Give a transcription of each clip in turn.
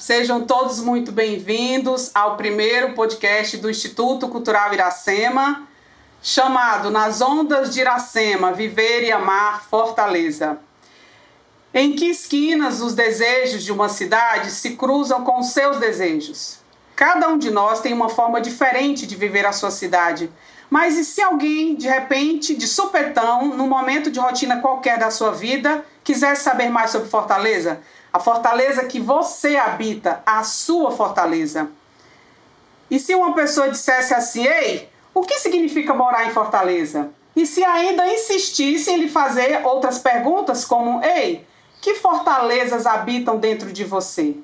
sejam todos muito bem-vindos ao primeiro podcast do Instituto Cultural Iracema, chamado Nas Ondas de Iracema Viver e Amar Fortaleza. Em que esquinas os desejos de uma cidade se cruzam com seus desejos? Cada um de nós tem uma forma diferente de viver a sua cidade. Mas e se alguém, de repente, de supetão, num momento de rotina qualquer da sua vida, quisesse saber mais sobre Fortaleza? A fortaleza que você habita, a sua fortaleza. E se uma pessoa dissesse assim, ei, o que significa morar em Fortaleza? E se ainda insistisse em lhe fazer outras perguntas, como, ei, que fortalezas habitam dentro de você?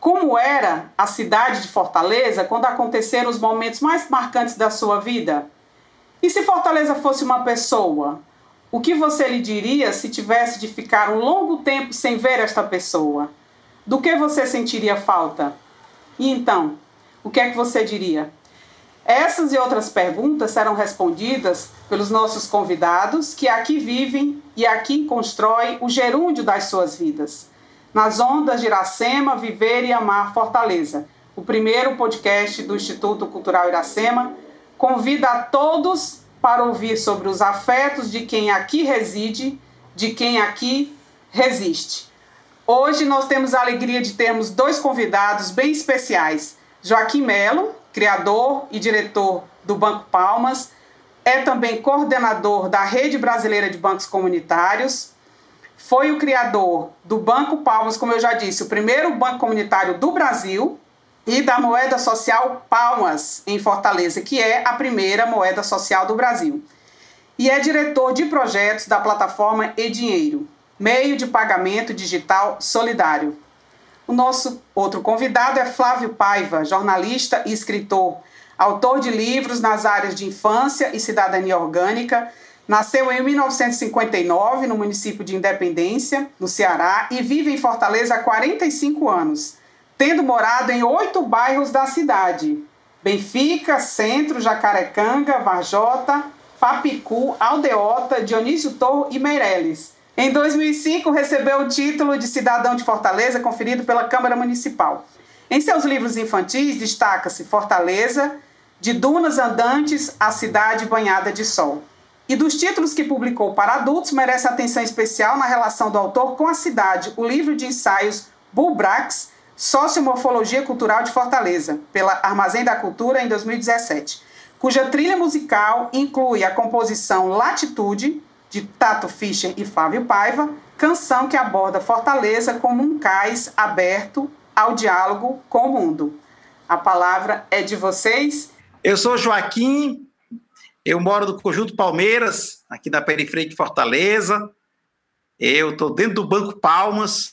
Como era a cidade de Fortaleza quando aconteceram os momentos mais marcantes da sua vida? E se Fortaleza fosse uma pessoa? O que você lhe diria se tivesse de ficar um longo tempo sem ver esta pessoa? Do que você sentiria falta? E então, o que é que você diria? Essas e outras perguntas serão respondidas pelos nossos convidados que aqui vivem e aqui constroem o gerúndio das suas vidas. Nas ondas de Iracema, Viver e Amar Fortaleza, o primeiro podcast do Instituto Cultural Iracema, convida a todos para ouvir sobre os afetos de quem aqui reside, de quem aqui resiste. Hoje nós temos a alegria de termos dois convidados bem especiais. Joaquim Melo, criador e diretor do Banco Palmas, é também coordenador da Rede Brasileira de Bancos Comunitários, foi o criador do Banco Palmas, como eu já disse, o primeiro banco comunitário do Brasil, e da moeda social Palmas, em Fortaleza, que é a primeira moeda social do Brasil. E é diretor de projetos da plataforma E-Dinheiro, meio de pagamento digital solidário. O nosso outro convidado é Flávio Paiva, jornalista e escritor, autor de livros nas áreas de infância e cidadania orgânica. Nasceu em 1959 no município de Independência, no Ceará, e vive em Fortaleza há 45 anos tendo morado em oito bairros da cidade: Benfica, Centro, Jacarecanga, Varjota, Papicu, Aldeota, Dionísio Torro e Meireles. Em 2005, recebeu o título de cidadão de Fortaleza, conferido pela Câmara Municipal. Em seus livros infantis, destaca-se Fortaleza, de Dunas Andantes à Cidade Banhada de Sol. E dos títulos que publicou para adultos, merece atenção especial na relação do autor com a cidade, o livro de ensaios Bulbrax, Sociomorfologia Cultural de Fortaleza, pela Armazém da Cultura, em 2017, cuja trilha musical inclui a composição Latitude, de Tato Fischer e Flávio Paiva, canção que aborda Fortaleza como um cais aberto ao diálogo com o mundo. A palavra é de vocês. Eu sou Joaquim, eu moro no Conjunto Palmeiras, aqui na periferia de Fortaleza. Eu estou dentro do Banco Palmas,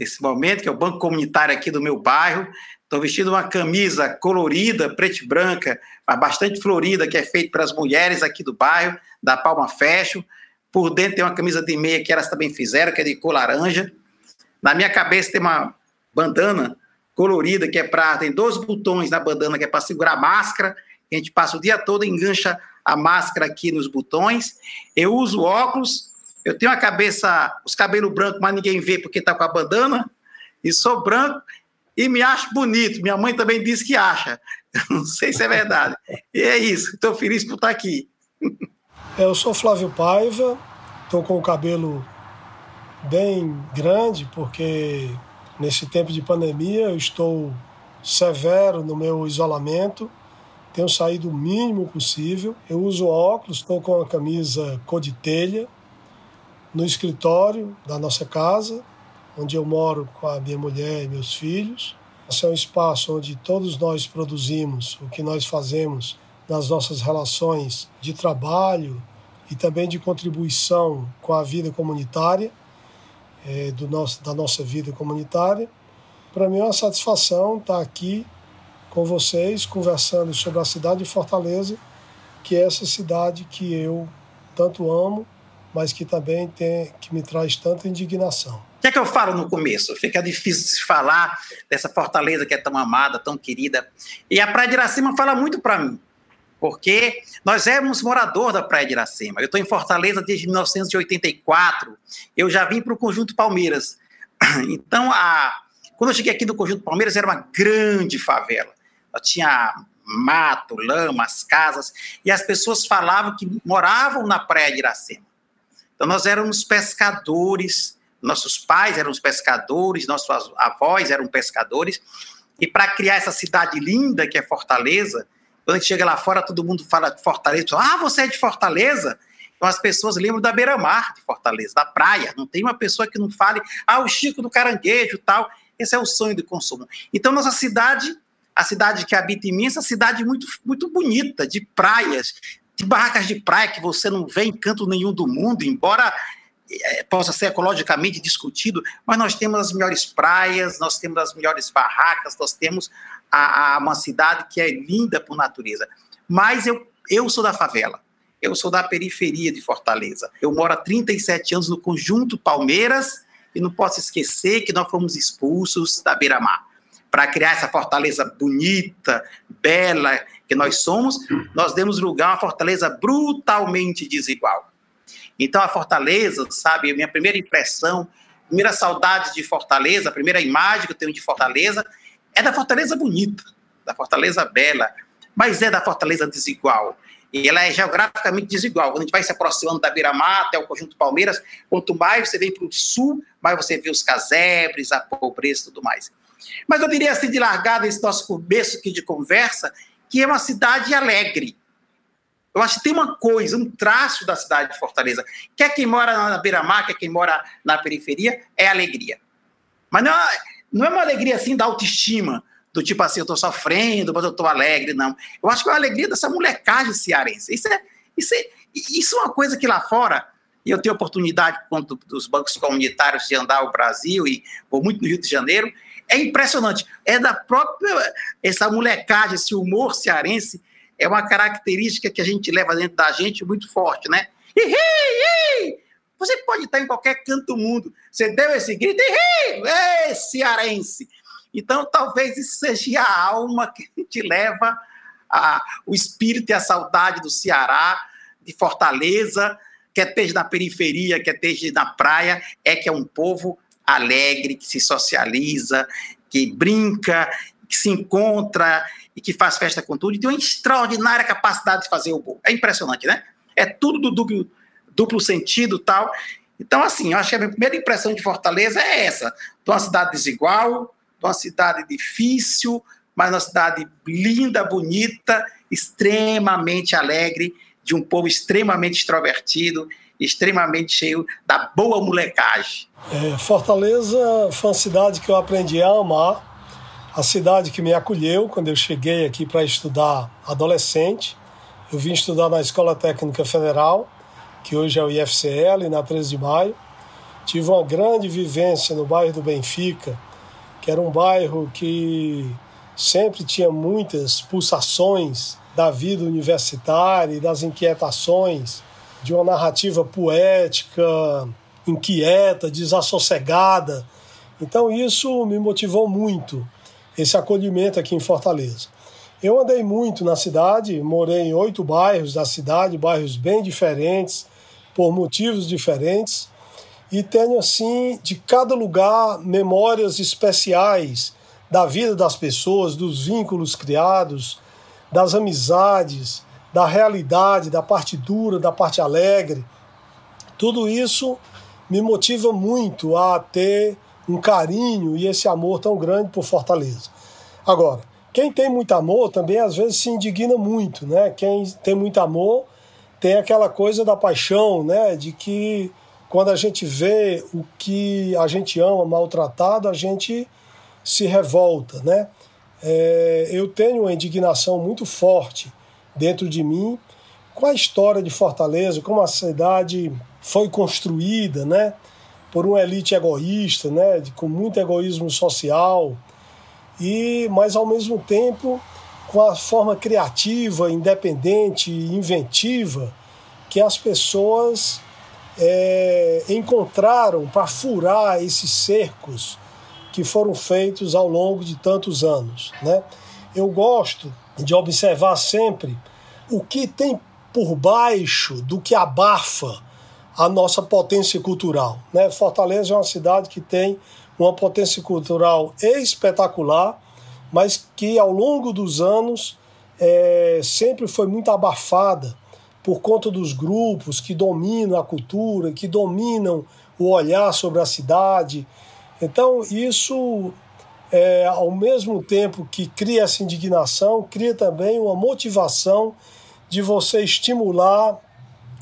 nesse momento, que é o banco comunitário aqui do meu bairro. Estou vestindo uma camisa colorida, preta e branca, mas bastante florida, que é feita pelas mulheres aqui do bairro, da Palma Fashion. Por dentro tem uma camisa de meia que elas também fizeram, que é de cor laranja. Na minha cabeça tem uma bandana colorida, que é prata, tem dois botões na bandana, que é para segurar a máscara. A gente passa o dia todo engancha a máscara aqui nos botões. Eu uso óculos, eu tenho a cabeça, os cabelos brancos, mas ninguém vê porque está com a bandana, e sou branco e me acho bonito. Minha mãe também disse que acha. não sei se é verdade. E é isso, estou feliz por estar aqui. É, eu sou Flávio Paiva, estou com o cabelo bem grande, porque nesse tempo de pandemia eu estou severo no meu isolamento, tenho saído o mínimo possível. Eu uso óculos, estou com a camisa cor de telha, no escritório da nossa casa, onde eu moro com a minha mulher e meus filhos. Esse é um espaço onde todos nós produzimos o que nós fazemos nas nossas relações de trabalho e também de contribuição com a vida comunitária, é, do nosso, da nossa vida comunitária. Para mim é uma satisfação estar aqui com vocês, conversando sobre a cidade de Fortaleza, que é essa cidade que eu tanto amo mas que também tem, que me traz tanta indignação. O que é que eu falo no começo? Fica difícil de falar dessa fortaleza que é tão amada, tão querida. E a Praia de Iracema fala muito para mim, porque nós éramos morador da Praia de Iracema. Eu estou em Fortaleza desde 1984. Eu já vim para o Conjunto Palmeiras. Então, a, Quando eu cheguei aqui no Conjunto Palmeiras, era uma grande favela. Tinha mato, lama, as casas, e as pessoas falavam que moravam na praia de Iracema. Então, nós éramos pescadores, nossos pais eram pescadores, nossos avós eram pescadores, e para criar essa cidade linda que é Fortaleza, quando a gente chega lá fora, todo mundo fala de Fortaleza, ah, você é de Fortaleza? Então as pessoas lembram da beira-mar de Fortaleza, da praia. Não tem uma pessoa que não fale, ah, o Chico do Caranguejo tal. Esse é o sonho do consumo. Então, nossa cidade, a cidade que habita em mim, essa cidade muito, muito bonita, de praias, de barracas de praia que você não vê em canto nenhum do mundo, embora é, possa ser ecologicamente discutido, mas nós temos as melhores praias, nós temos as melhores barracas, nós temos a, a uma cidade que é linda por natureza. Mas eu, eu sou da favela. Eu sou da periferia de Fortaleza. Eu moro há 37 anos no conjunto Palmeiras e não posso esquecer que nós fomos expulsos da Beira-Mar. Para criar essa fortaleza bonita, bela que nós somos, nós demos lugar a uma fortaleza brutalmente desigual. Então a fortaleza, sabe, minha primeira impressão, primeira saudade de Fortaleza, a primeira imagem que eu tenho de Fortaleza é da fortaleza bonita, da fortaleza bela, mas é da fortaleza desigual e ela é geograficamente desigual. Quando a gente vai se aproximando da beira-mar até o Conjunto Palmeiras, quanto mais você vem para o sul, mais você vê os casebres, a pobreza e tudo mais. Mas eu diria assim, de largada, esse nosso começo aqui de conversa, que é uma cidade alegre. Eu acho que tem uma coisa, um traço da cidade de Fortaleza. Quer quem mora na beira-mar, quer quem mora na periferia, é alegria. Mas não é, não é uma alegria assim da autoestima, do tipo assim, eu estou sofrendo, mas eu estou alegre, não. Eu acho que é a alegria dessa molecagem cearense. Isso é, isso, é, isso é uma coisa que lá fora, e eu tenho oportunidade, quanto dos bancos comunitários, de andar o Brasil e vou muito no Rio de Janeiro, é impressionante. É da própria, essa molecagem, esse humor cearense, é uma característica que a gente leva dentro da gente muito forte, né? Você pode estar em qualquer canto do mundo, você deu esse grito, Ei, cearense! Então, talvez isso seja a alma que te leva a, o espírito e a saudade do Ceará, de Fortaleza, quer esteja na periferia, quer esteja na praia, é que é um povo alegre, que se socializa, que brinca, que se encontra e que faz festa com tudo, e tem uma extraordinária capacidade de fazer o bom. É impressionante, né? É tudo do duplo, duplo sentido tal. Então, assim, eu acho que a minha primeira impressão de Fortaleza é essa: de uma cidade desigual, de uma cidade difícil, mas uma cidade linda, bonita, extremamente alegre, de um povo extremamente extrovertido, extremamente cheio da boa molecagem. É, Fortaleza foi uma cidade que eu aprendi a amar, a cidade que me acolheu quando eu cheguei aqui para estudar adolescente. Eu vim estudar na Escola Técnica Federal, que hoje é o IFCL, na 13 de maio. Tive uma grande vivência no bairro do Benfica, que era um bairro que sempre tinha muitas pulsações da vida universitária e das inquietações de uma narrativa poética, inquieta, desassossegada. Então isso me motivou muito, esse acolhimento aqui em Fortaleza. Eu andei muito na cidade, morei em oito bairros da cidade, bairros bem diferentes, por motivos diferentes e tenho assim de cada lugar memórias especiais da vida das pessoas, dos vínculos criados, das amizades, da realidade, da parte dura, da parte alegre. Tudo isso me motiva muito a ter um carinho e esse amor tão grande por Fortaleza. Agora, quem tem muito amor também às vezes se indigna muito, né? Quem tem muito amor tem aquela coisa da paixão, né? De que quando a gente vê o que a gente ama maltratado, a gente se revolta, né? É, eu tenho uma indignação muito forte dentro de mim com a história de Fortaleza, como a cidade foi construída, né? Por uma elite egoísta, né? com muito egoísmo social, e mas ao mesmo tempo com a forma criativa, independente, inventiva que as pessoas é, encontraram para furar esses cercos que foram feitos ao longo de tantos anos. Né? Eu gosto de observar sempre o que tem por baixo do que abafa a nossa potência cultural. Né? Fortaleza é uma cidade que tem uma potência cultural espetacular, mas que ao longo dos anos é, sempre foi muito abafada por conta dos grupos que dominam a cultura, que dominam o olhar sobre a cidade. Então, isso, é, ao mesmo tempo que cria essa indignação, cria também uma motivação de você estimular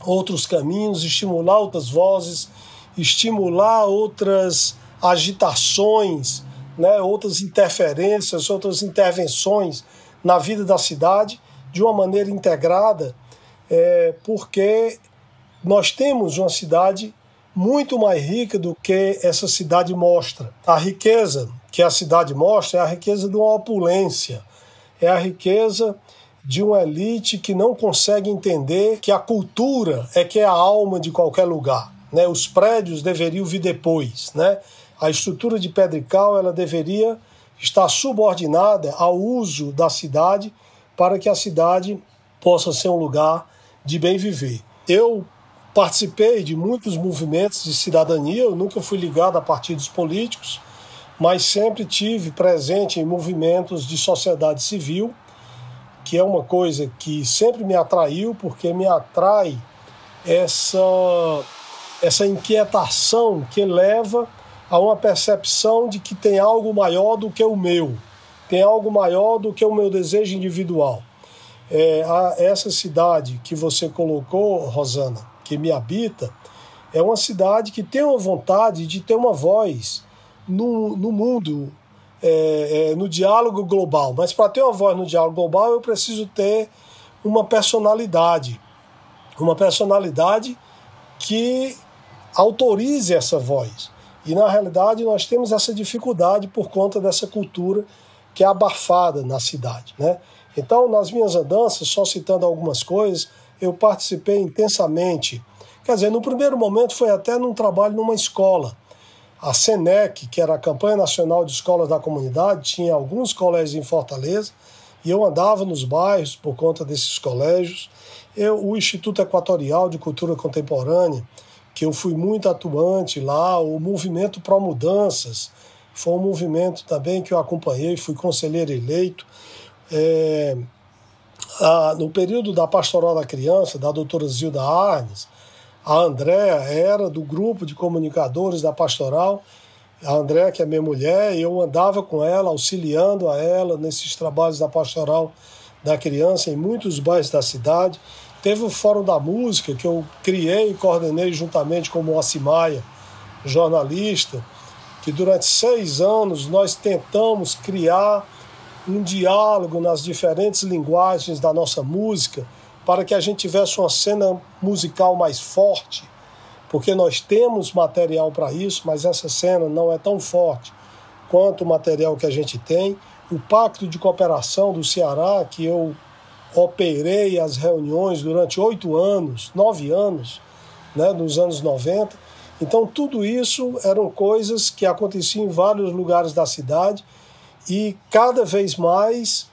outros caminhos, estimular outras vozes, estimular outras agitações, né, outras interferências, outras intervenções na vida da cidade de uma maneira integrada, é, porque nós temos uma cidade muito mais rica do que essa cidade mostra. A riqueza que a cidade mostra é a riqueza de uma opulência, é a riqueza de uma elite que não consegue entender que a cultura é que é a alma de qualquer lugar. Né? Os prédios deveriam vir depois. Né? A estrutura de Pedrical ela deveria estar subordinada ao uso da cidade para que a cidade possa ser um lugar de bem viver. Eu participei de muitos movimentos de cidadania, eu nunca fui ligado a partidos políticos, mas sempre tive presente em movimentos de sociedade civil, que é uma coisa que sempre me atraiu, porque me atrai essa, essa inquietação que leva a uma percepção de que tem algo maior do que o meu, tem algo maior do que o meu desejo individual. É, essa cidade que você colocou, Rosana, que me habita, é uma cidade que tem uma vontade de ter uma voz no, no mundo, é, é, no diálogo global. Mas para ter uma voz no diálogo global, eu preciso ter uma personalidade. Uma personalidade que autorize essa voz. E na realidade nós temos essa dificuldade por conta dessa cultura que é abafada na cidade. Né? Então, nas minhas andanças, só citando algumas coisas, eu participei intensamente. Quer dizer, no primeiro momento foi até num trabalho numa escola. A SENEC, que era a Campanha Nacional de Escolas da Comunidade, tinha alguns colégios em Fortaleza e eu andava nos bairros por conta desses colégios. Eu, o Instituto Equatorial de Cultura Contemporânea, que eu fui muito atuante lá, o movimento Pro Mudanças, foi um movimento também que eu acompanhei, fui conselheiro eleito. É, a, no período da Pastoral da Criança, da doutora Zilda Arnes, a Andréa era do grupo de comunicadores da Pastoral, a Andréa, que é minha mulher, eu andava com ela, auxiliando a ela nesses trabalhos da Pastoral da Criança em muitos bairros da cidade. Teve o Fórum da Música, que eu criei e coordenei juntamente com o Moacir Maia, jornalista, que durante seis anos nós tentamos criar um diálogo nas diferentes linguagens da nossa música para que a gente tivesse uma cena musical mais forte, porque nós temos material para isso, mas essa cena não é tão forte quanto o material que a gente tem. O Pacto de Cooperação do Ceará, que eu operei as reuniões durante oito anos, nove anos, né, nos anos 90. Então, tudo isso eram coisas que aconteciam em vários lugares da cidade e cada vez mais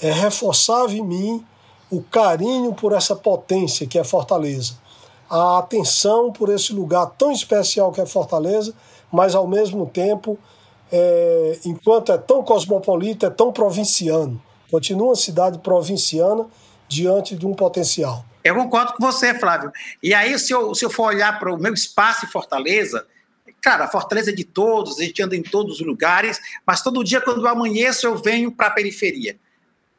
é, reforçava em mim o carinho por essa potência que é Fortaleza, a atenção por esse lugar tão especial que é Fortaleza, mas ao mesmo tempo, é, enquanto é tão cosmopolita, é tão provinciano. Continua uma cidade provinciana diante de um potencial. Eu concordo com você, Flávio. E aí, se eu, se eu for olhar para o meu espaço em Fortaleza, cara, Fortaleza é de todos, a gente anda em todos os lugares, mas todo dia, quando eu amanheço, eu venho para a periferia.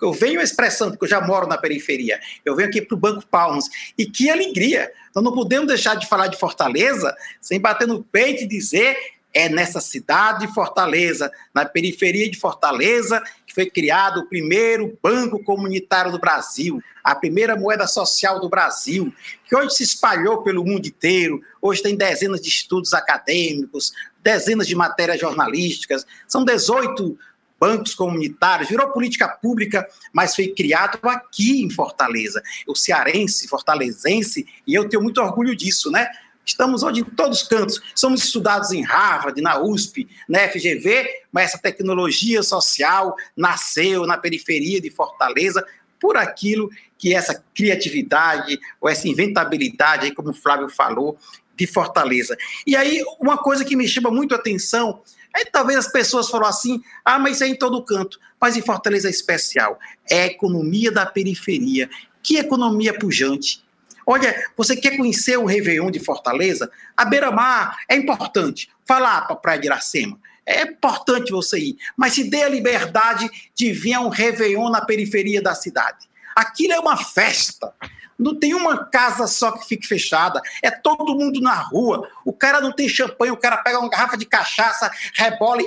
Eu venho expressando, porque eu já moro na periferia, eu venho aqui para o Banco Palmas. E que alegria! Nós não podemos deixar de falar de Fortaleza sem bater no peito e dizer é nessa cidade de Fortaleza, na periferia de Fortaleza, que foi criado o primeiro banco comunitário do Brasil, a primeira moeda social do Brasil, que hoje se espalhou pelo mundo inteiro, hoje tem dezenas de estudos acadêmicos, dezenas de matérias jornalísticas, são 18 bancos comunitários, virou política pública, mas foi criado aqui em Fortaleza. O cearense, fortalezense, e eu tenho muito orgulho disso, né? Estamos hoje em todos os cantos. Somos estudados em Harvard, na USP, na FGV, mas essa tecnologia social nasceu na periferia de Fortaleza por aquilo que essa criatividade ou essa inventabilidade, como o Flávio falou, de Fortaleza. E aí, uma coisa que me chama muito a atenção Aí talvez as pessoas falam assim: ah, mas isso é em todo canto. Mas em Fortaleza é especial. É a economia da periferia. Que economia pujante. Olha, você quer conhecer o Réveillon de Fortaleza? A beira-mar é importante. Vá lá para a Praia de Iracema. É importante você ir. Mas se dê a liberdade de vir a um Réveillon na periferia da cidade. Aquilo é uma festa. Não tem uma casa só que fique fechada. É todo mundo na rua. O cara não tem champanhe, o cara pega uma garrafa de cachaça, rebola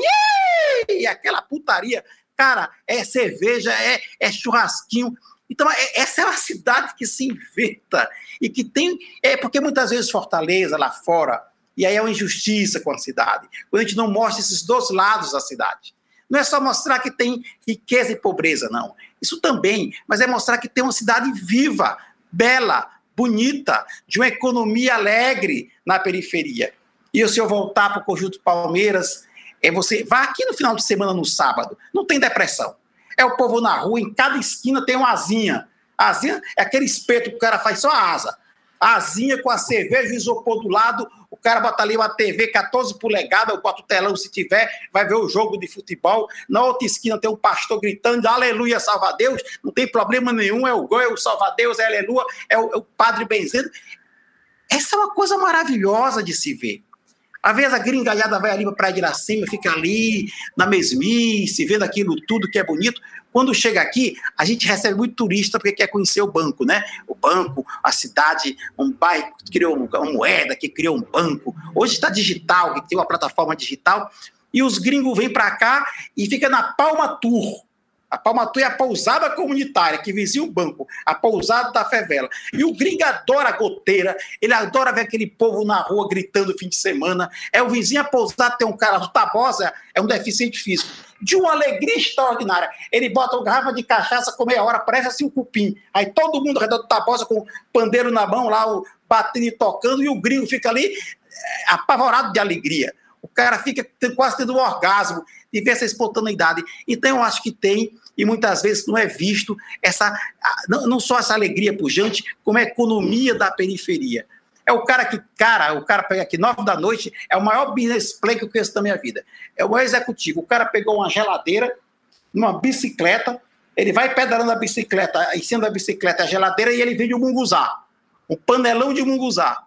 e aquela putaria. Cara, é cerveja, é, é churrasquinho. Então, é, essa é uma cidade que se inventa e que tem. É porque muitas vezes Fortaleza, lá fora, e aí é uma injustiça com a cidade, quando a gente não mostra esses dois lados da cidade. Não é só mostrar que tem riqueza e pobreza, não. Isso também, mas é mostrar que tem uma cidade viva, bela, bonita, de uma economia alegre na periferia. E se eu voltar para o Conjunto Palmeiras, é você vá aqui no final de semana, no sábado, não tem depressão. É o povo na rua, em cada esquina tem uma asinha. A asinha é aquele espeto que o cara faz só a asa asinha com a cerveja, o isopor do lado, o cara bota ali uma TV 14 polegadas, eu boto o telão se tiver, vai ver o jogo de futebol. Na outra esquina tem um pastor gritando, aleluia, salva Deus, não tem problema nenhum, é o gol, é o salva Deus, é aleluia, é o, é o padre benzendo. Essa é uma coisa maravilhosa de se ver. Às vezes a gringalhada vai ali para Praia de Iracema, fica ali na mesmice, vendo aquilo tudo que é bonito. Quando chega aqui, a gente recebe muito turista porque quer conhecer o banco, né? O banco, a cidade, um bairro que criou uma moeda, que criou um banco. Hoje está digital, que tem uma plataforma digital. E os gringos vêm para cá e fica na Palma Tour. A Palmatua é a pousada comunitária que vizinha o banco, a pousada da favela. E o gringo adora a goteira, ele adora ver aquele povo na rua gritando fim de semana. É o vizinho a pousada, tem um cara, o Tabosa é um deficiente físico. De uma alegria extraordinária. Ele bota uma garrafa de cachaça com meia hora, parece assim um cupim. Aí todo mundo ao redor do Tabosa com pandeiro na mão, lá o batendo e tocando, e o gringo fica ali é, apavorado de alegria. O cara fica quase tendo um orgasmo de ver essa espontaneidade. Então, eu acho que tem e muitas vezes não é visto essa não só essa alegria pujante, como a economia da periferia. É o cara que, cara, o cara pega aqui nove da noite, é o maior business plan que eu conheço da minha vida. É o maior executivo. O cara pegou uma geladeira, uma bicicleta, ele vai pedalando a bicicleta, em cima da bicicleta a geladeira e ele vende um munguzá, um panelão de munguzá.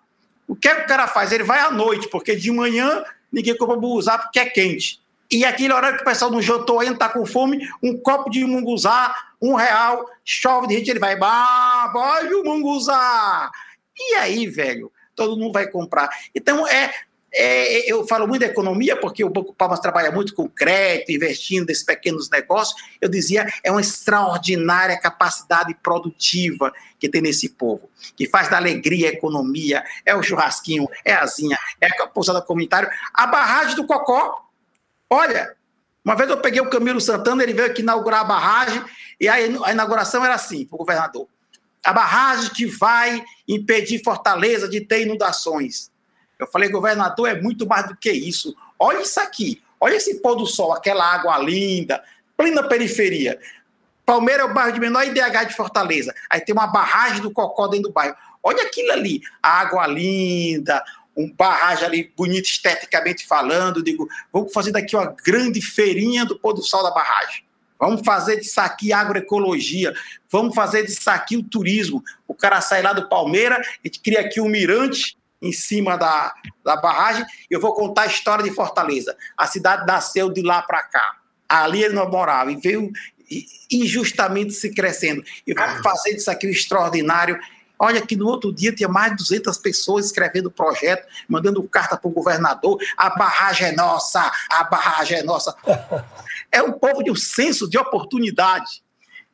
O que é que o cara faz? Ele vai à noite, porque de manhã ninguém compra munguzá porque é quente. E aquele horário que o pessoal não jantou ainda, tá com fome, um copo de munguzá, um real, chove de gente, ele vai, bah, vai o munguzá. E aí, velho, todo mundo vai comprar. Então, é, é, eu falo muito da economia, porque o Banco Palmas trabalha muito com crédito, investindo nesses pequenos negócios. Eu dizia, é uma extraordinária capacidade produtiva que tem nesse povo, que faz da alegria a economia, é o churrasquinho, é a asinha, é a pousada comunitária. A barragem do Cocó, Olha, uma vez eu peguei o Camilo Santana, ele veio aqui inaugurar a barragem, e a inauguração era assim, para o governador. A barragem que vai impedir Fortaleza de ter inundações. Eu falei, governador, é muito mais do que isso. Olha isso aqui, olha esse pôr do sol, aquela água linda, plena periferia. Palmeira é o bairro de menor IDH de Fortaleza. Aí tem uma barragem do Cocó dentro do bairro. Olha aquilo ali, a água linda, um barragem ali bonito esteticamente falando, digo, vamos fazer daqui uma grande feirinha do pôr do sol da barragem. Vamos fazer disso aqui agroecologia, vamos fazer disso aqui o turismo. O cara sai lá do Palmeira, a gente cria aqui um mirante em cima da, da barragem. Eu vou contar a história de Fortaleza. A cidade nasceu de lá para cá. Ali ele não morava e veio injustamente se crescendo. E vamos fazer disso aqui o extraordinário Olha que no outro dia tinha mais de 200 pessoas escrevendo o projeto, mandando carta para o governador. A barragem é nossa, a barragem é nossa. É um povo de um senso de oportunidade,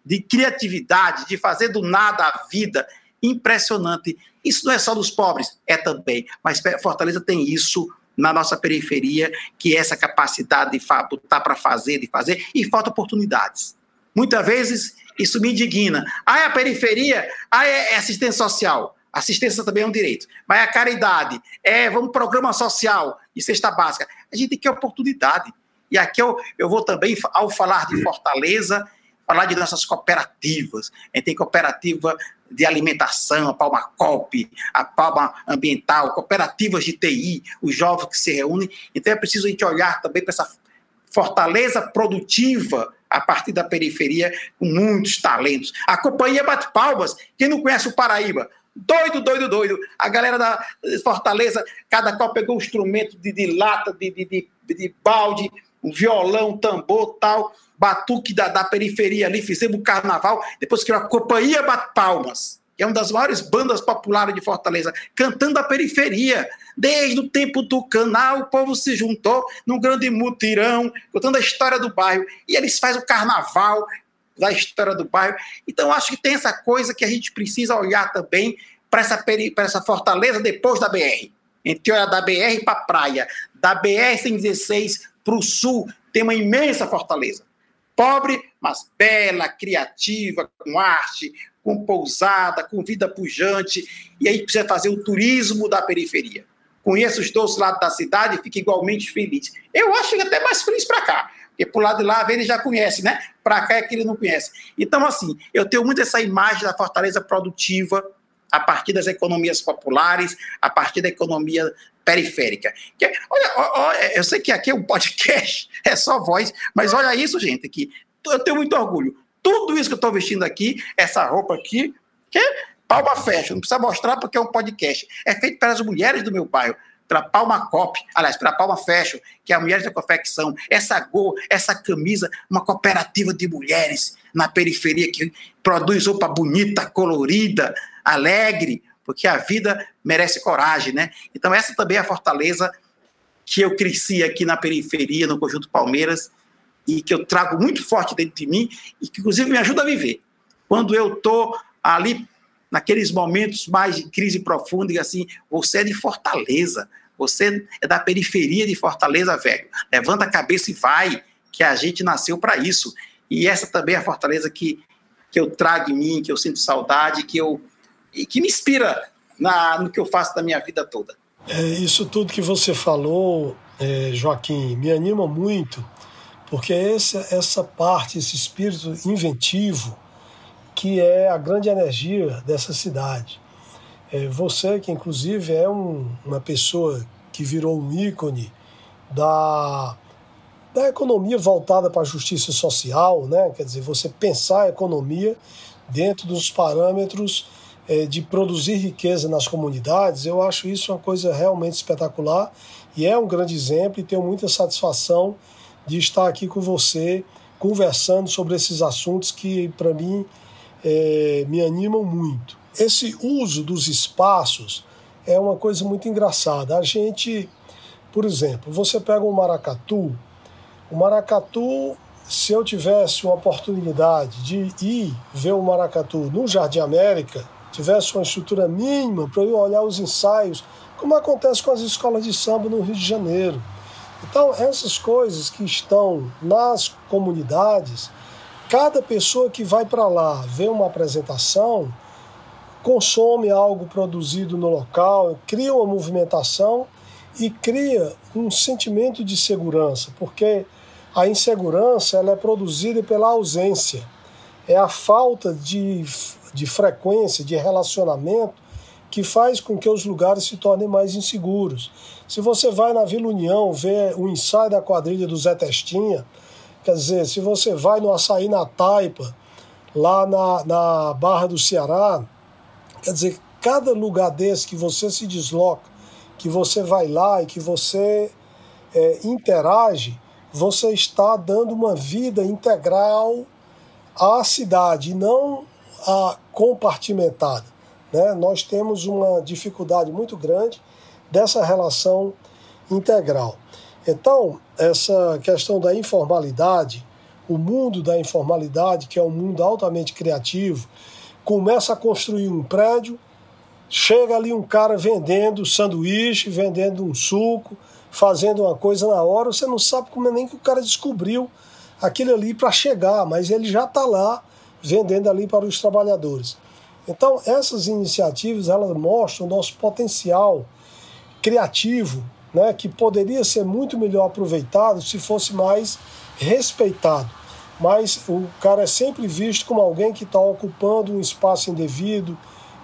de criatividade, de fazer do nada a vida. Impressionante. Isso não é só dos pobres, é também. Mas Fortaleza tem isso na nossa periferia, que é essa capacidade de botar para fazer, de fazer, e falta oportunidades. Muitas vezes isso me indigna. Ah, é a periferia? Ah, é, é assistência social. Assistência também é um direito. Mas é a caridade, é, vamos programa social e cesta básica. A gente tem que oportunidade. E aqui eu, eu vou também, ao falar de Fortaleza, falar de nossas cooperativas. A gente tem cooperativa de alimentação, a Palma COP, a Palma Ambiental, cooperativas de TI, os jovens que se reúnem. Então é preciso a gente olhar também para essa fortaleza produtiva a partir da periferia, com muitos talentos. A companhia bate palmas. Quem não conhece o Paraíba? Doido, doido, doido. A galera da Fortaleza, cada qual pegou um instrumento de, de lata, de, de, de, de balde, um violão, tambor, tal, batuque da, da periferia ali, fizemos o carnaval, depois criou a Companhia Bate Palmas, que é uma das maiores bandas populares de Fortaleza, cantando a periferia. Desde o tempo do canal, o povo se juntou num grande mutirão, contando a história do bairro. E eles fazem o carnaval da história do bairro. Então, acho que tem essa coisa que a gente precisa olhar também para essa, peri essa fortaleza depois da BR. A gente olha da BR para a praia, da BR-116 para o sul, tem uma imensa fortaleza. Pobre, mas bela, criativa, com arte, com pousada, com vida pujante. E aí precisa fazer o turismo da periferia. Conheça os dois lados da cidade e fica igualmente feliz. Eu acho que até mais feliz para cá. Porque por lado de lá ele já conhece, né? Para cá é que ele não conhece. Então, assim, eu tenho muito essa imagem da fortaleza produtiva a partir das economias populares, a partir da economia periférica. Que, olha, olha, eu sei que aqui é um podcast, é só voz, mas olha isso, gente, aqui. Eu tenho muito orgulho. Tudo isso que eu estou vestindo aqui, essa roupa aqui, que é palma fashion, não precisa mostrar porque é um podcast. É feito pelas mulheres do meu bairro, pela Palma Cop, aliás, pela Palma Fashion, que é a Mulheres da Confecção. Essa gol, essa camisa, uma cooperativa de mulheres na periferia que produz roupa bonita, colorida, alegre, porque a vida merece coragem, né? Então, essa também é a fortaleza que eu cresci aqui na periferia, no Conjunto Palmeiras, e que eu trago muito forte dentro de mim, e que, inclusive, me ajuda a viver. Quando eu estou ali, naqueles momentos mais de crise profunda, e assim, você é de Fortaleza, você é da periferia de Fortaleza, velho. Levanta a cabeça e vai, que a gente nasceu para isso. E essa também é a fortaleza que, que eu trago em mim, que eu sinto saudade, que eu e que me inspira na, no que eu faço da minha vida toda. É, isso tudo que você falou, é, Joaquim, me anima muito, porque essa, essa parte, esse espírito inventivo, que é a grande energia dessa cidade. É, você, que inclusive é um, uma pessoa que virou um ícone da, da economia voltada para a justiça social, né? quer dizer, você pensar a economia dentro dos parâmetros é, de produzir riqueza nas comunidades, eu acho isso uma coisa realmente espetacular e é um grande exemplo e tenho muita satisfação de estar aqui com você conversando sobre esses assuntos que, para mim, é, me animam muito. Esse uso dos espaços é uma coisa muito engraçada. A gente, por exemplo, você pega um maracatu, o maracatu, se eu tivesse uma oportunidade de ir ver o maracatu no Jardim América, tivesse uma estrutura mínima para eu olhar os ensaios, como acontece com as escolas de samba no Rio de Janeiro. Então, essas coisas que estão nas comunidades, cada pessoa que vai para lá ver uma apresentação, consome algo produzido no local, cria uma movimentação e cria um sentimento de segurança, porque a insegurança ela é produzida pela ausência, é a falta de de frequência, de relacionamento, que faz com que os lugares se tornem mais inseguros. Se você vai na Vila União ver o ensaio da quadrilha do Zé Testinha, quer dizer, se você vai no Açaí na Taipa, lá na, na Barra do Ceará, quer dizer, cada lugar desse que você se desloca, que você vai lá e que você é, interage, você está dando uma vida integral à cidade, não a compartimentada. Né? Nós temos uma dificuldade muito grande dessa relação integral. Então, essa questão da informalidade, o mundo da informalidade, que é um mundo altamente criativo, começa a construir um prédio, chega ali um cara vendendo sanduíche, vendendo um suco, fazendo uma coisa na hora, você não sabe como é nem que o cara descobriu aquilo ali para chegar, mas ele já está lá vendendo ali para os trabalhadores. Então, essas iniciativas elas mostram o nosso potencial criativo, né, que poderia ser muito melhor aproveitado se fosse mais respeitado. mas o cara é sempre visto como alguém que está ocupando um espaço indevido,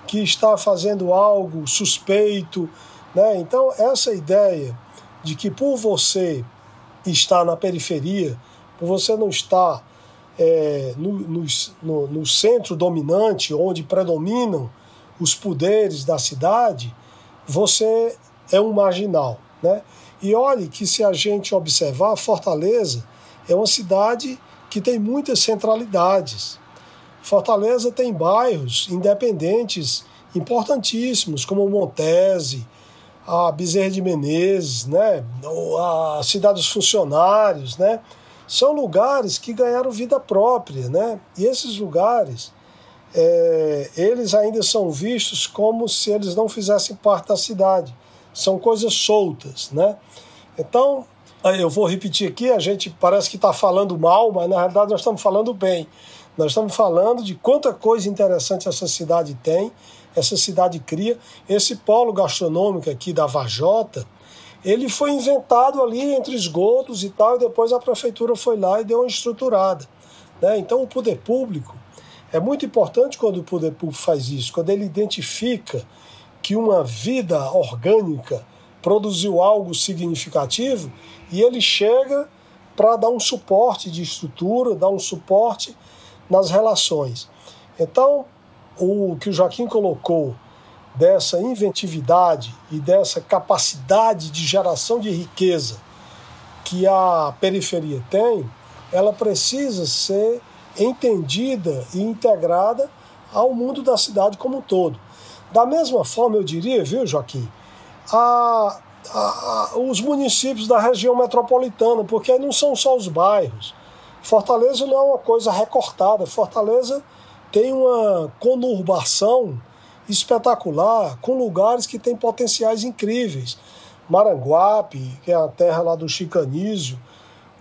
que está fazendo algo suspeito. Né? Então, essa ideia de que por você estar na periferia, por você não estar é, no, no, no, no centro dominante, onde predominam os poderes da cidade, você é um marginal. Né? E olhe que se a gente observar, Fortaleza é uma cidade que tem muitas centralidades. Fortaleza tem bairros independentes importantíssimos, como Montese, a Bezerra de Menezes, né? a Cidade dos Funcionários, né? São lugares que ganharam vida própria, né? E esses lugares, é, eles ainda são vistos como se eles não fizessem parte da cidade. São coisas soltas, né? Então, eu vou repetir aqui, a gente parece que está falando mal, mas na realidade nós estamos falando bem. Nós estamos falando de quanta coisa interessante essa cidade tem, essa cidade cria. Esse polo gastronômico aqui da Vajota, ele foi inventado ali entre esgotos e tal, e depois a prefeitura foi lá e deu uma estruturada. Né? Então, o poder público é muito importante quando o poder público faz isso, quando ele identifica que uma vida orgânica produziu algo significativo e ele chega para dar um suporte de estrutura, dar um suporte nas relações. Então, o que o Joaquim colocou dessa inventividade e dessa capacidade de geração de riqueza que a periferia tem, ela precisa ser entendida e integrada ao mundo da cidade como um todo. Da mesma forma, eu diria, viu, Joaquim, a, a, a, os municípios da região metropolitana, porque não são só os bairros. Fortaleza não é uma coisa recortada. Fortaleza tem uma conurbação espetacular, com lugares que têm potenciais incríveis. Maranguape, que é a terra lá do Chicanísio,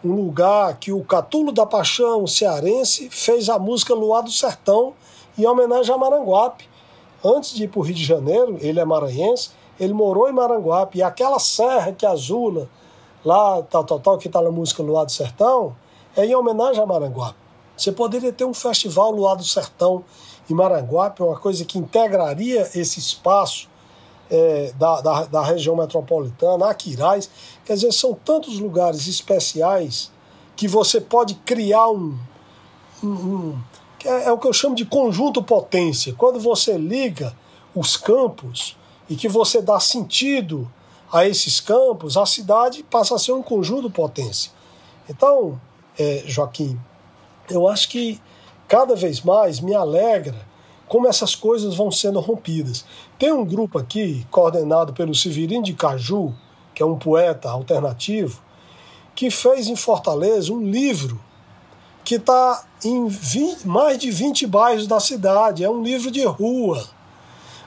um lugar que o Catulo da Paixão cearense fez a música Luar do Sertão em homenagem a Maranguape. Antes de ir para o Rio de Janeiro, ele é maranhense, ele morou em Maranguape. E aquela serra que azula, lá, tal, tal, tal, que está na música Luar do Sertão, é em homenagem a Maranguape. Você poderia ter um festival Luar do Sertão em Maranguape, uma coisa que integraria esse espaço é, da, da, da, região metropolitana, Aquiraz. Quer dizer, são tantos lugares especiais que você pode criar um. um, um é, é o que eu chamo de conjunto potência. Quando você liga os campos e que você dá sentido a esses campos, a cidade passa a ser um conjunto potência. Então, é, Joaquim, eu acho que cada vez mais me alegra como essas coisas vão sendo rompidas. Tem um grupo aqui, coordenado pelo Severino de Caju, que é um poeta alternativo, que fez em Fortaleza um livro que está em 20, mais de 20 bairros da cidade. É um livro de rua.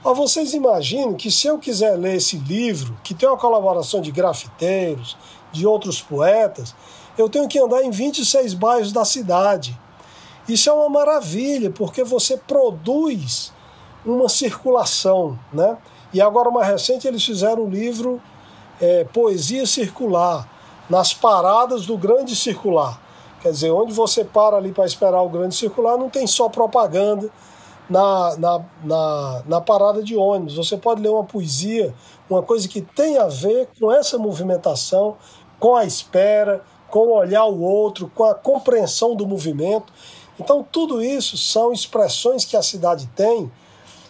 Ó, vocês imaginam que se eu quiser ler esse livro, que tem uma colaboração de grafiteiros, de outros poetas, eu tenho que andar em 26 bairros da cidade. Isso é uma maravilha, porque você produz uma circulação, né? E agora, mais recente, eles fizeram um livro é, Poesia Circular, nas paradas do Grande Circular. Quer dizer, onde você para ali para esperar o Grande Circular, não tem só propaganda na, na, na, na parada de ônibus. Você pode ler uma poesia, uma coisa que tem a ver com essa movimentação, com a espera, com olhar o outro, com a compreensão do movimento. Então, tudo isso são expressões que a cidade tem,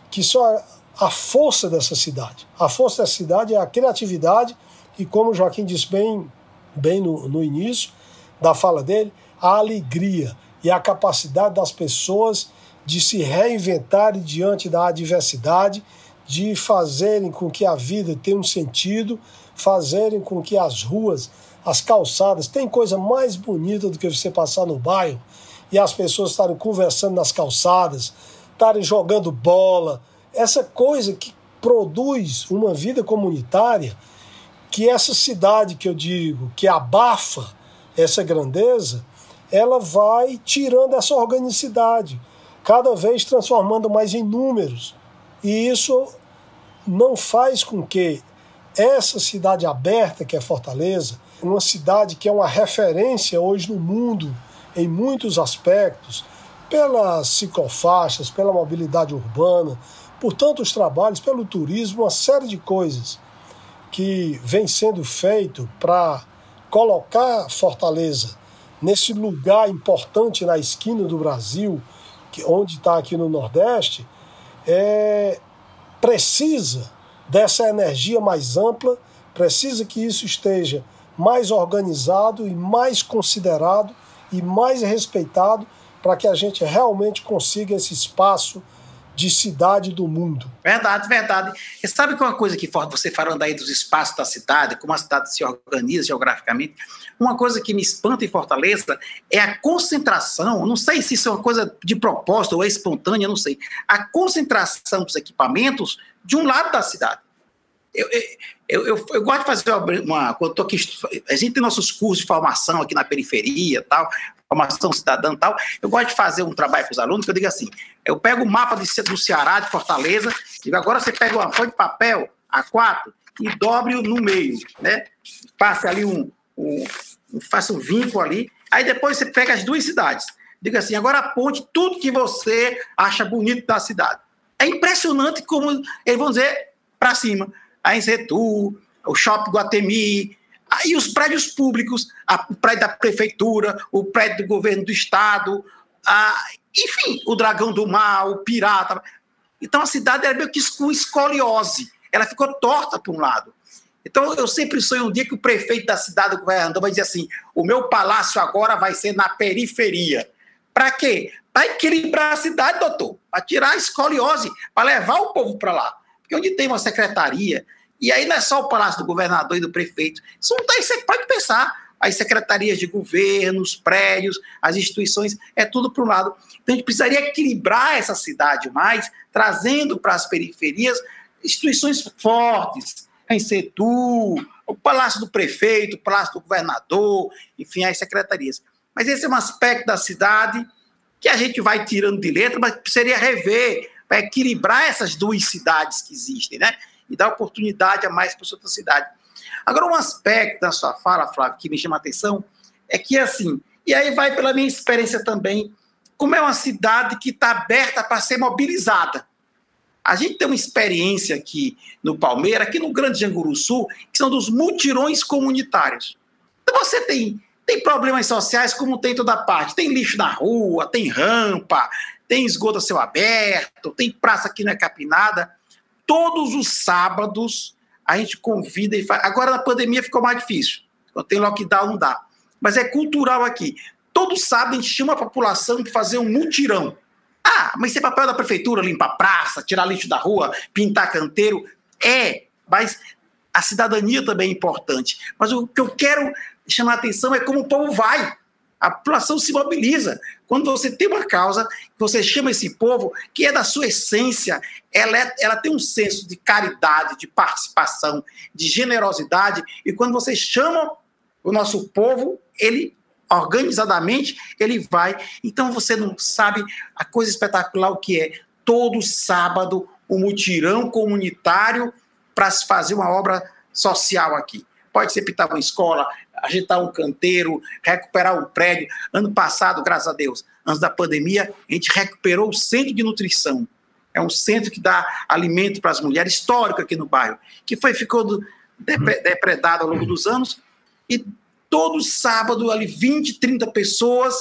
que são a, a força dessa cidade. A força dessa cidade é a criatividade e, como Joaquim disse bem, bem no, no início da fala dele, a alegria e a capacidade das pessoas de se reinventarem diante da adversidade, de fazerem com que a vida tenha um sentido, fazerem com que as ruas, as calçadas, tem coisa mais bonita do que você passar no bairro e as pessoas estarem conversando nas calçadas, estarem jogando bola, essa coisa que produz uma vida comunitária, que essa cidade que eu digo, que abafa essa grandeza, ela vai tirando essa organicidade, cada vez transformando mais em números. E isso não faz com que essa cidade aberta, que é Fortaleza, uma cidade que é uma referência hoje no mundo em muitos aspectos, pelas ciclofaixas, pela mobilidade urbana, por tantos trabalhos, pelo turismo, uma série de coisas que vem sendo feito para colocar Fortaleza nesse lugar importante na esquina do Brasil, que, onde está aqui no Nordeste, é, precisa dessa energia mais ampla, precisa que isso esteja mais organizado e mais considerado e mais respeitado para que a gente realmente consiga esse espaço de cidade do mundo. Verdade, verdade. E sabe que uma coisa que você falando aí dos espaços da cidade, como a cidade se organiza geograficamente, uma coisa que me espanta em Fortaleza é a concentração, não sei se isso é uma coisa de propósito ou é espontânea, não sei, a concentração dos equipamentos de um lado da cidade. Eu, eu, eu, eu, gosto de fazer uma. Quando tô aqui, a gente tem nossos cursos de formação aqui na periferia, tal, formação cidadã tal. Eu gosto de fazer um trabalho com os alunos que eu digo assim: eu pego o mapa de, do Ceará, de Fortaleza, digo, agora você pega uma folha de papel A4 e dobre no meio, né? Passe ali um, um faça um vínculo ali. Aí depois você pega as duas cidades. Diga assim, agora aponte tudo que você acha bonito da cidade. É impressionante como eles vão dizer para cima a Enzetu, o Shopping Guatemi, aí os prédios públicos, a, o prédio da prefeitura, o prédio do governo do estado, a, enfim, o Dragão do Mar, o Pirata. Então a cidade era meio que com escoliose, ela ficou torta para um lado. Então eu sempre sonho um dia que o prefeito da cidade, o governador, vai dizer assim: o meu palácio agora vai ser na periferia. Para quê? Para equilibrar a cidade, doutor, para tirar a escoliose, para levar o povo para lá. Porque onde tem uma secretaria, e aí não é só o palácio do governador e do prefeito, isso não tem, você pode pensar, as secretarias de governo, os prédios, as instituições, é tudo para um lado. Então a gente precisaria equilibrar essa cidade mais, trazendo para as periferias instituições fortes, a Insetu, o Palácio do Prefeito, o Palácio do Governador, enfim, as secretarias. Mas esse é um aspecto da cidade que a gente vai tirando de letra, mas precisaria rever para equilibrar essas duas cidades que existem, né? E dar oportunidade a mais para outra cidade. Agora, um aspecto da sua fala, Flávio, que me chama a atenção, é que, assim, e aí vai pela minha experiência também, como é uma cidade que está aberta para ser mobilizada. A gente tem uma experiência aqui no Palmeiras, aqui no Grande Janguru Sul, que são dos mutirões comunitários. Então você tem, tem problemas sociais como tem toda parte. Tem lixo na rua, tem rampa, tem esgoto a céu aberto, tem praça aqui na Capinada. Todos os sábados a gente convida e faz. Agora na pandemia ficou mais difícil. Quando tem lockdown, não dá. Mas é cultural aqui. Todo sábado a gente chama a população para fazer um mutirão. Ah, mas isso é papel da prefeitura, limpar praça, tirar lixo da rua, pintar canteiro. É, mas a cidadania também é importante. Mas o que eu quero chamar a atenção é como o povo vai. A população se mobiliza. Quando você tem uma causa, você chama esse povo, que é da sua essência, ela, é, ela tem um senso de caridade, de participação, de generosidade, e quando você chama o nosso povo, ele organizadamente ele vai. Então você não sabe a coisa espetacular o que é. Todo sábado, um mutirão comunitário para se fazer uma obra social aqui. Pode ser pintar uma escola, agitar um canteiro, recuperar um prédio. Ano passado, graças a Deus, antes da pandemia, a gente recuperou o centro de nutrição. É um centro que dá alimento para as mulheres, histórico aqui no bairro, que foi ficou depredado ao longo dos anos. E todo sábado, ali, 20, 30 pessoas,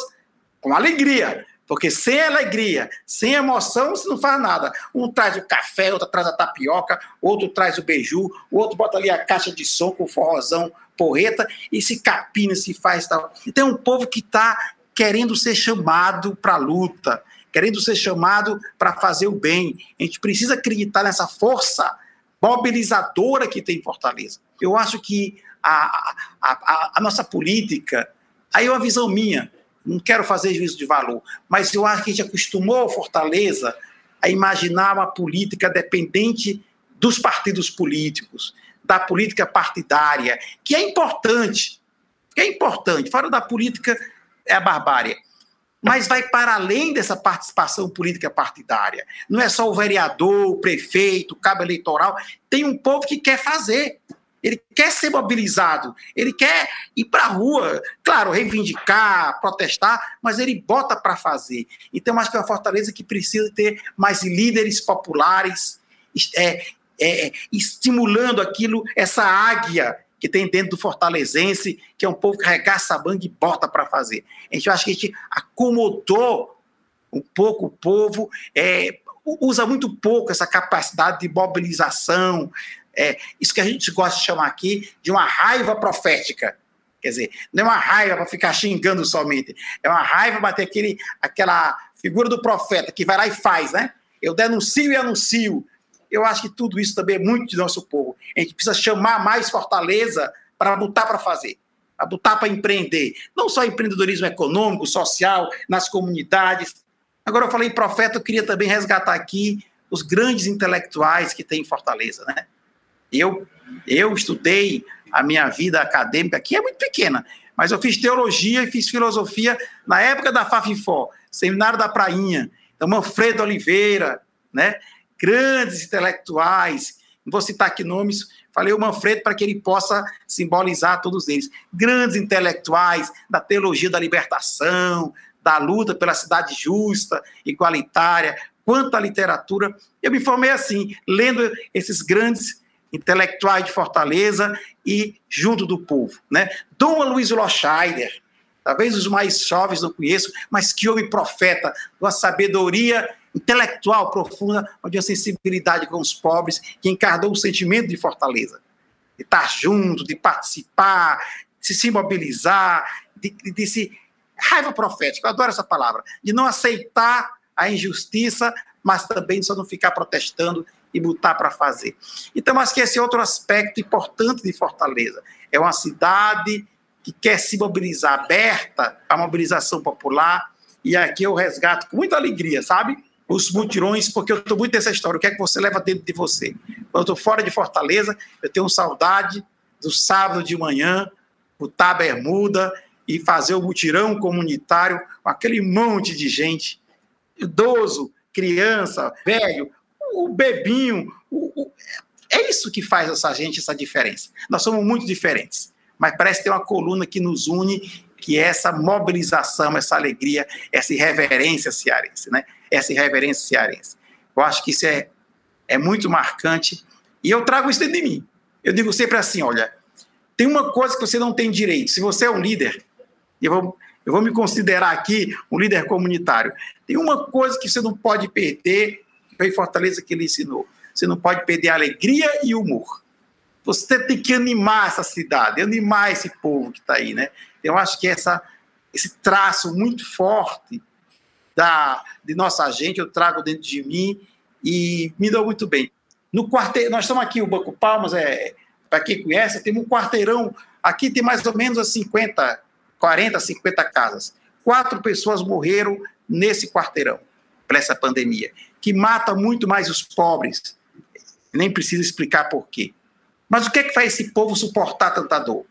com alegria. Porque sem alegria, sem emoção, você não faz nada. Um traz o café, outro traz a tapioca, outro traz o beiju, o outro bota ali a caixa de som com o forrozão porreta e se capina, se faz tal. Então é um povo que está querendo ser chamado para a luta, querendo ser chamado para fazer o bem. A gente precisa acreditar nessa força mobilizadora que tem em Fortaleza. Eu acho que a, a, a, a nossa política, aí é uma visão minha, não quero fazer juízo de valor, mas eu acho que a gente acostumou Fortaleza a imaginar uma política dependente dos partidos políticos, da política partidária, que é importante, que é importante. Fora da política é a barbárie. Mas vai para além dessa participação política partidária. Não é só o vereador, o prefeito, o cabo eleitoral. Tem um povo que quer fazer. ele quer ser mobilizado, ele quer ir para a rua, claro, reivindicar, protestar, mas ele bota para fazer. Então, acho que é uma fortaleza que precisa ter mais líderes populares, é, é, estimulando aquilo, essa águia que tem dentro do fortalezense, que é um povo que regaça a banga e bota para fazer. A gente acha que a gente acomodou um pouco o povo, é, usa muito pouco essa capacidade de mobilização, é, isso que a gente gosta de chamar aqui de uma raiva profética. Quer dizer, não é uma raiva para ficar xingando somente, é uma raiva para ter aquele, aquela figura do profeta que vai lá e faz, né? Eu denuncio e anuncio. Eu acho que tudo isso também é muito de nosso povo. A gente precisa chamar mais fortaleza para botar para fazer, para botar para empreender. Não só empreendedorismo econômico, social, nas comunidades. Agora eu falei profeta, eu queria também resgatar aqui os grandes intelectuais que tem em Fortaleza, né? Eu, eu estudei a minha vida acadêmica, que é muito pequena, mas eu fiz teologia e fiz filosofia na época da Fafifó, Seminário da Prainha. Então, Manfredo Oliveira, né? Grandes intelectuais, não vou citar aqui nomes, falei o Manfredo para que ele possa simbolizar todos eles. Grandes intelectuais da teologia da libertação, da luta pela cidade justa, igualitária, quanto à literatura. Eu me formei assim, lendo esses grandes intelectuais de Fortaleza e junto do povo. Né? Dom Luiz Loscheider, talvez os mais jovens não conheçam, mas que homem profeta, uma sabedoria intelectual profunda, de uma sensibilidade com os pobres, que encarnou o sentimento de Fortaleza, de estar junto, de participar, de se mobilizar, de, de, de se... Raiva profética, eu adoro essa palavra, de não aceitar a injustiça, mas também só não ficar protestando e botar para fazer. Então, acho que esse é outro aspecto importante de Fortaleza. É uma cidade que quer se mobilizar, aberta à mobilização popular, e aqui eu resgato com muita alegria, sabe? Os mutirões, porque eu estou muito nessa história. O que é que você leva dentro de você? Quando eu estou fora de Fortaleza, eu tenho saudade do sábado de manhã, botar a bermuda e fazer o mutirão comunitário com aquele monte de gente, idoso, criança, velho, o bebinho. O, o, é isso que faz essa gente, essa diferença. Nós somos muito diferentes, mas parece ter uma coluna que nos une, que é essa mobilização, essa alegria, essa irreverência cearense, né? Essa irreverência cearense. Eu acho que isso é, é muito marcante e eu trago isso dentro de mim. Eu digo sempre assim: olha, tem uma coisa que você não tem direito. Se você é um líder, eu vou, eu vou me considerar aqui um líder comunitário. Tem uma coisa que você não pode perder Rei Fortaleza que ele ensinou. Você não pode perder alegria e humor. Você tem que animar essa cidade, animar esse povo que está aí, né? Eu acho que essa, esse traço muito forte da, de nossa gente eu trago dentro de mim e me dou muito bem. No quarteirão, nós estamos aqui, o Banco Palmas, é, para quem conhece, tem um quarteirão, aqui tem mais ou menos 50, 40, 50 casas. Quatro pessoas morreram nesse quarteirão, para essa pandemia que mata muito mais os pobres. Nem precisa explicar por quê. Mas o que é que faz esse povo suportar tanta dor?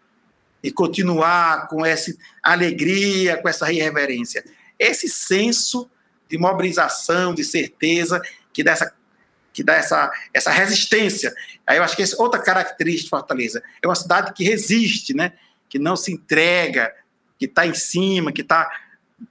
E continuar com essa alegria, com essa irreverência? Esse senso de mobilização, de certeza, que dá essa, que dá essa, essa resistência. Aí eu acho que essa é outra característica de Fortaleza. É uma cidade que resiste, né? que não se entrega, que está em cima, que está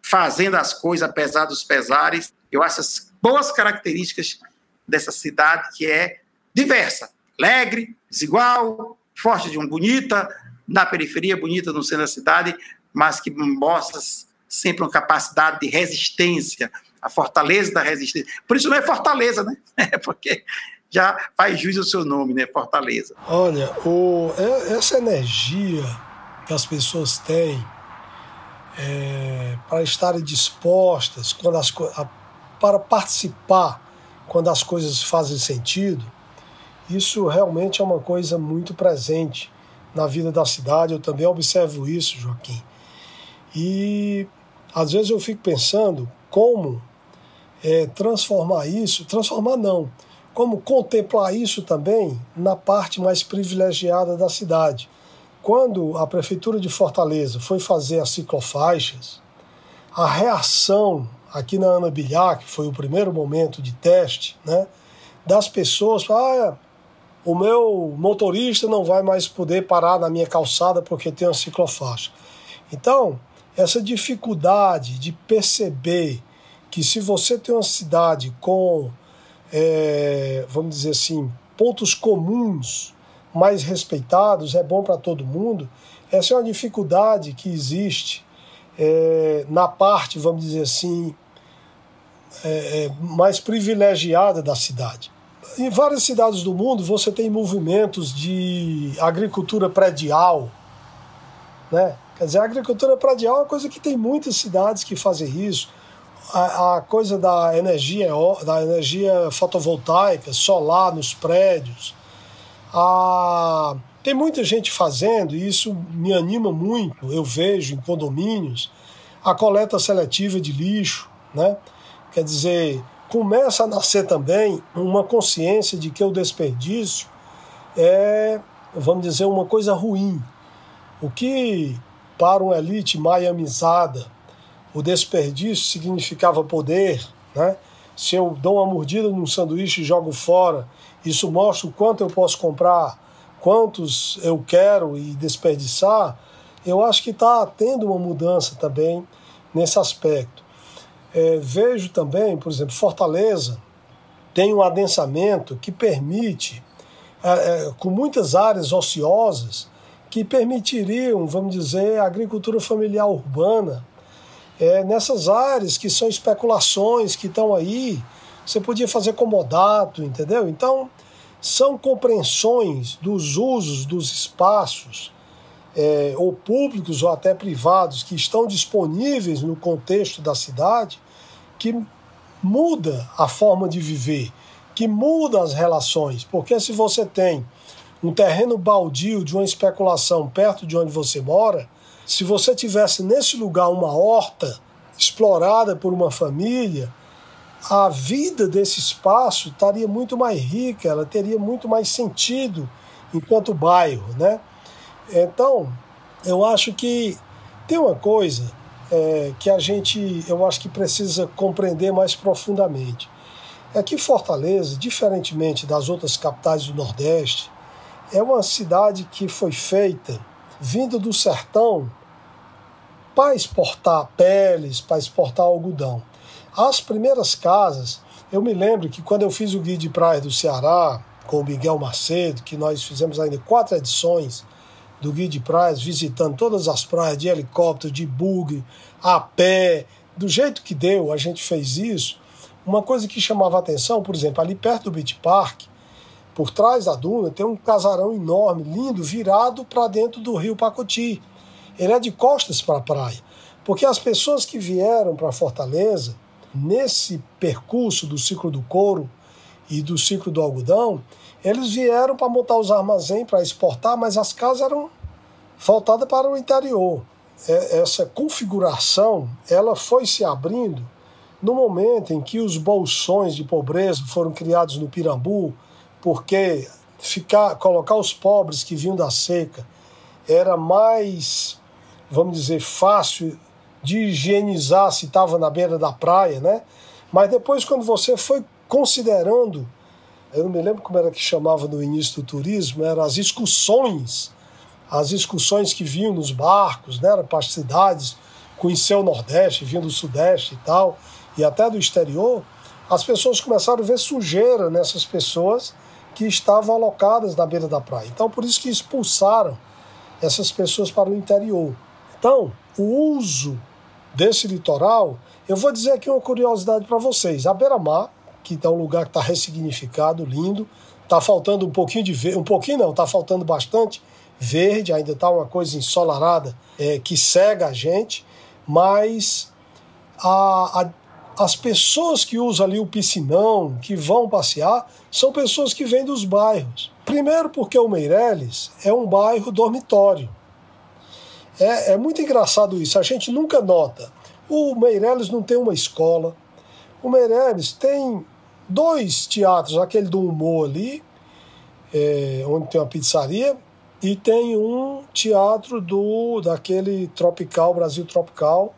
fazendo as coisas apesar dos pesares. Eu acho boas características dessa cidade que é diversa, alegre, desigual, forte de um bonita, na periferia, bonita no centro da cidade, mas que mostra sempre uma capacidade de resistência, a fortaleza da resistência. Por isso não é fortaleza, né? É porque já faz juízo ao seu nome, né? Fortaleza. Olha, o, é, essa energia que as pessoas têm é, para estarem dispostas quando as, a, para participar quando as coisas fazem sentido, isso realmente é uma coisa muito presente na vida da cidade. Eu também observo isso, Joaquim. E às vezes eu fico pensando como é, transformar isso, transformar não, como contemplar isso também na parte mais privilegiada da cidade. Quando a Prefeitura de Fortaleza foi fazer as ciclofaixas, a reação aqui na Ana Bilhar, que foi o primeiro momento de teste, né, das pessoas, ah, o meu motorista não vai mais poder parar na minha calçada porque tem uma ciclofaixa. Então, essa dificuldade de perceber que se você tem uma cidade com, é, vamos dizer assim, pontos comuns mais respeitados, é bom para todo mundo, essa é uma dificuldade que existe é, na parte, vamos dizer assim, é, é mais privilegiada da cidade. Em várias cidades do mundo você tem movimentos de agricultura predial, né? Quer dizer, a agricultura predial é uma coisa que tem muitas cidades que fazem isso. A, a coisa da energia, da energia fotovoltaica, solar nos prédios. A, tem muita gente fazendo, e isso me anima muito. Eu vejo em condomínios a coleta seletiva de lixo, né? Quer dizer, começa a nascer também uma consciência de que o desperdício é, vamos dizer, uma coisa ruim. O que para uma elite miamizada o desperdício significava poder, né? Se eu dou uma mordida num sanduíche e jogo fora, isso mostra o quanto eu posso comprar, quantos eu quero e desperdiçar. Eu acho que está tendo uma mudança também nesse aspecto. É, vejo também, por exemplo, Fortaleza tem um adensamento que permite, é, é, com muitas áreas ociosas, que permitiriam, vamos dizer, a agricultura familiar urbana. É, nessas áreas que são especulações que estão aí, você podia fazer comodato, entendeu? Então, são compreensões dos usos dos espaços, é, ou públicos ou até privados, que estão disponíveis no contexto da cidade, que muda a forma de viver, que muda as relações. Porque se você tem um terreno baldio de uma especulação perto de onde você mora, se você tivesse nesse lugar uma horta explorada por uma família, a vida desse espaço estaria muito mais rica, ela teria muito mais sentido enquanto bairro, né? Então, eu acho que tem uma coisa é, que a gente, eu acho que precisa compreender mais profundamente. É que Fortaleza, diferentemente das outras capitais do Nordeste, é uma cidade que foi feita vindo do sertão para exportar peles, para exportar algodão. As primeiras casas, eu me lembro que quando eu fiz o guia de praia do Ceará com o Miguel Macedo, que nós fizemos ainda quatro edições do guia de praias, visitando todas as praias de helicóptero, de bug, a pé, do jeito que deu, a gente fez isso. Uma coisa que chamava atenção, por exemplo, ali perto do Beach Park, por trás da duna tem um casarão enorme, lindo, virado para dentro do rio Pacoti. Ele é de costas para a praia. Porque as pessoas que vieram para Fortaleza, nesse percurso do ciclo do couro e do ciclo do algodão, eles vieram para montar os armazéns para exportar, mas as casas eram voltadas para o interior. É, essa configuração ela foi se abrindo no momento em que os bolsões de pobreza foram criados no Pirambu, porque ficar, colocar os pobres que vinham da seca era mais, vamos dizer, fácil de higienizar se estava na beira da praia, né? Mas depois, quando você foi considerando, eu não me lembro como era que chamava no início do turismo, eram as excursões, as excursões que vinham nos barcos, né? Para as cidades, conhecer o Nordeste, vinham do Sudeste e tal, e até do exterior, as pessoas começaram a ver sujeira nessas pessoas que estavam alocadas na beira da praia. Então, por isso que expulsaram essas pessoas para o interior. Então, o uso desse litoral, eu vou dizer aqui uma curiosidade para vocês. A beira-mar, que é um lugar que está ressignificado, lindo, está faltando um pouquinho de verde, um pouquinho não, está faltando bastante verde, ainda está uma coisa ensolarada é, que cega a gente, mas a, a as pessoas que usam ali o piscinão, que vão passear, são pessoas que vêm dos bairros. Primeiro, porque o Meireles é um bairro dormitório. É, é muito engraçado isso, a gente nunca nota. O Meireles não tem uma escola. O Meireles tem dois teatros, aquele do humor ali, é, onde tem uma pizzaria, e tem um teatro do daquele tropical, Brasil Tropical,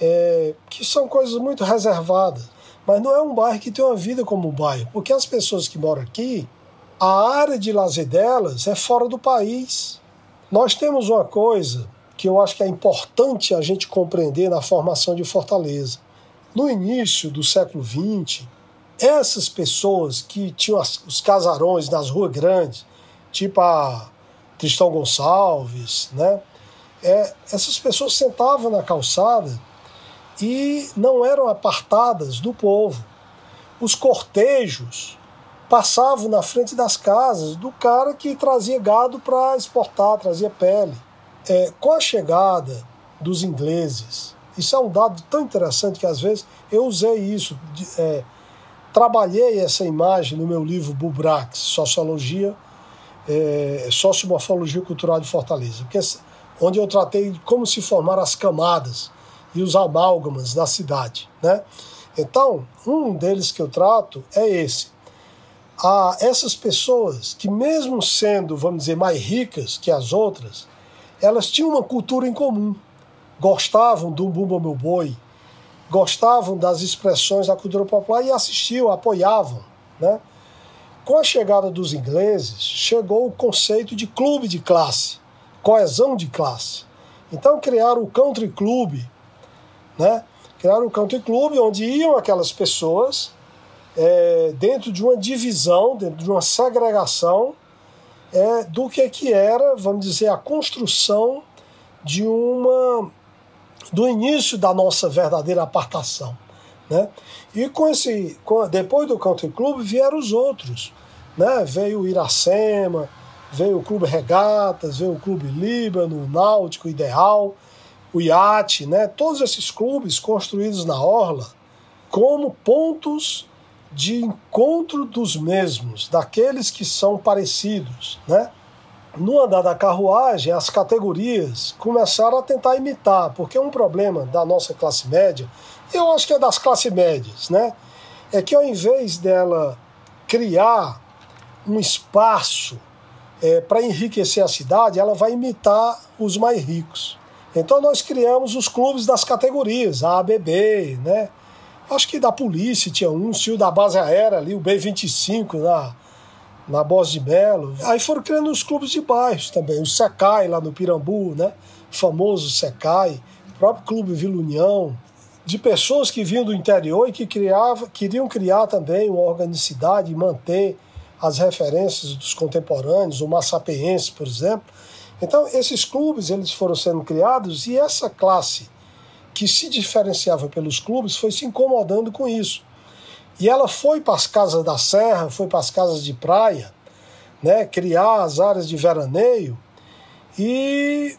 é, que são coisas muito reservadas. Mas não é um bairro que tem uma vida como um bairro, porque as pessoas que moram aqui a área de lazer delas é fora do país. Nós temos uma coisa que eu acho que é importante a gente compreender na formação de Fortaleza. No início do século XX, essas pessoas que tinham os casarões nas ruas grandes, tipo a Tristão Gonçalves, né? É, essas pessoas sentavam na calçada e não eram apartadas do povo. Os cortejos passavam na frente das casas do cara que trazia gado para exportar, trazia pele. É, com a chegada dos ingleses, isso é um dado tão interessante que às vezes eu usei isso, é, trabalhei essa imagem no meu livro Bubrax, Sociologia, é, Sociomorfologia Cultural de Fortaleza, onde eu tratei como se formaram as camadas e os amálgamas da cidade. Né? Então, um deles que eu trato é esse. A essas pessoas que, mesmo sendo, vamos dizer, mais ricas que as outras, elas tinham uma cultura em comum. Gostavam do Bumba Meu Boi, gostavam das expressões da cultura popular e assistiam, apoiavam. Né? Com a chegada dos ingleses, chegou o conceito de clube de classe, coesão de classe. Então criaram o country club, né? Criaram o country club onde iam aquelas pessoas é, dentro de uma divisão, dentro de uma segregação é, do que que era, vamos dizer, a construção de uma do início da nossa verdadeira apartação, né? E com esse, com, depois do Country Club vieram os outros, né? Veio o Iracema, veio o Clube Regatas, veio o Clube Líbano, o Náutico Ideal, o Iate, né? Todos esses clubes construídos na orla como pontos de encontro dos mesmos, daqueles que são parecidos, né? No andar da carruagem, as categorias começaram a tentar imitar, porque um problema da nossa classe média, eu acho que é das classes médias, né? É que ao invés dela criar um espaço é, para enriquecer a cidade, ela vai imitar os mais ricos. Então nós criamos os clubes das categorias, a ABB, né? Acho que da polícia tinha um, tinha da base aérea ali, o B-25 na, na Bos de Melo. Aí foram criando os clubes de bairros também, o Secai lá no Pirambu, né? O famoso Secai, o próprio Clube Vila União, de pessoas que vinham do interior e que criava, queriam criar também uma organicidade e manter as referências dos contemporâneos, o massapeense, por exemplo. Então, esses clubes eles foram sendo criados e essa classe que se diferenciava pelos clubes foi se incomodando com isso. E ela foi para as casas da serra, foi para as casas de praia, né, criar as áreas de veraneio, e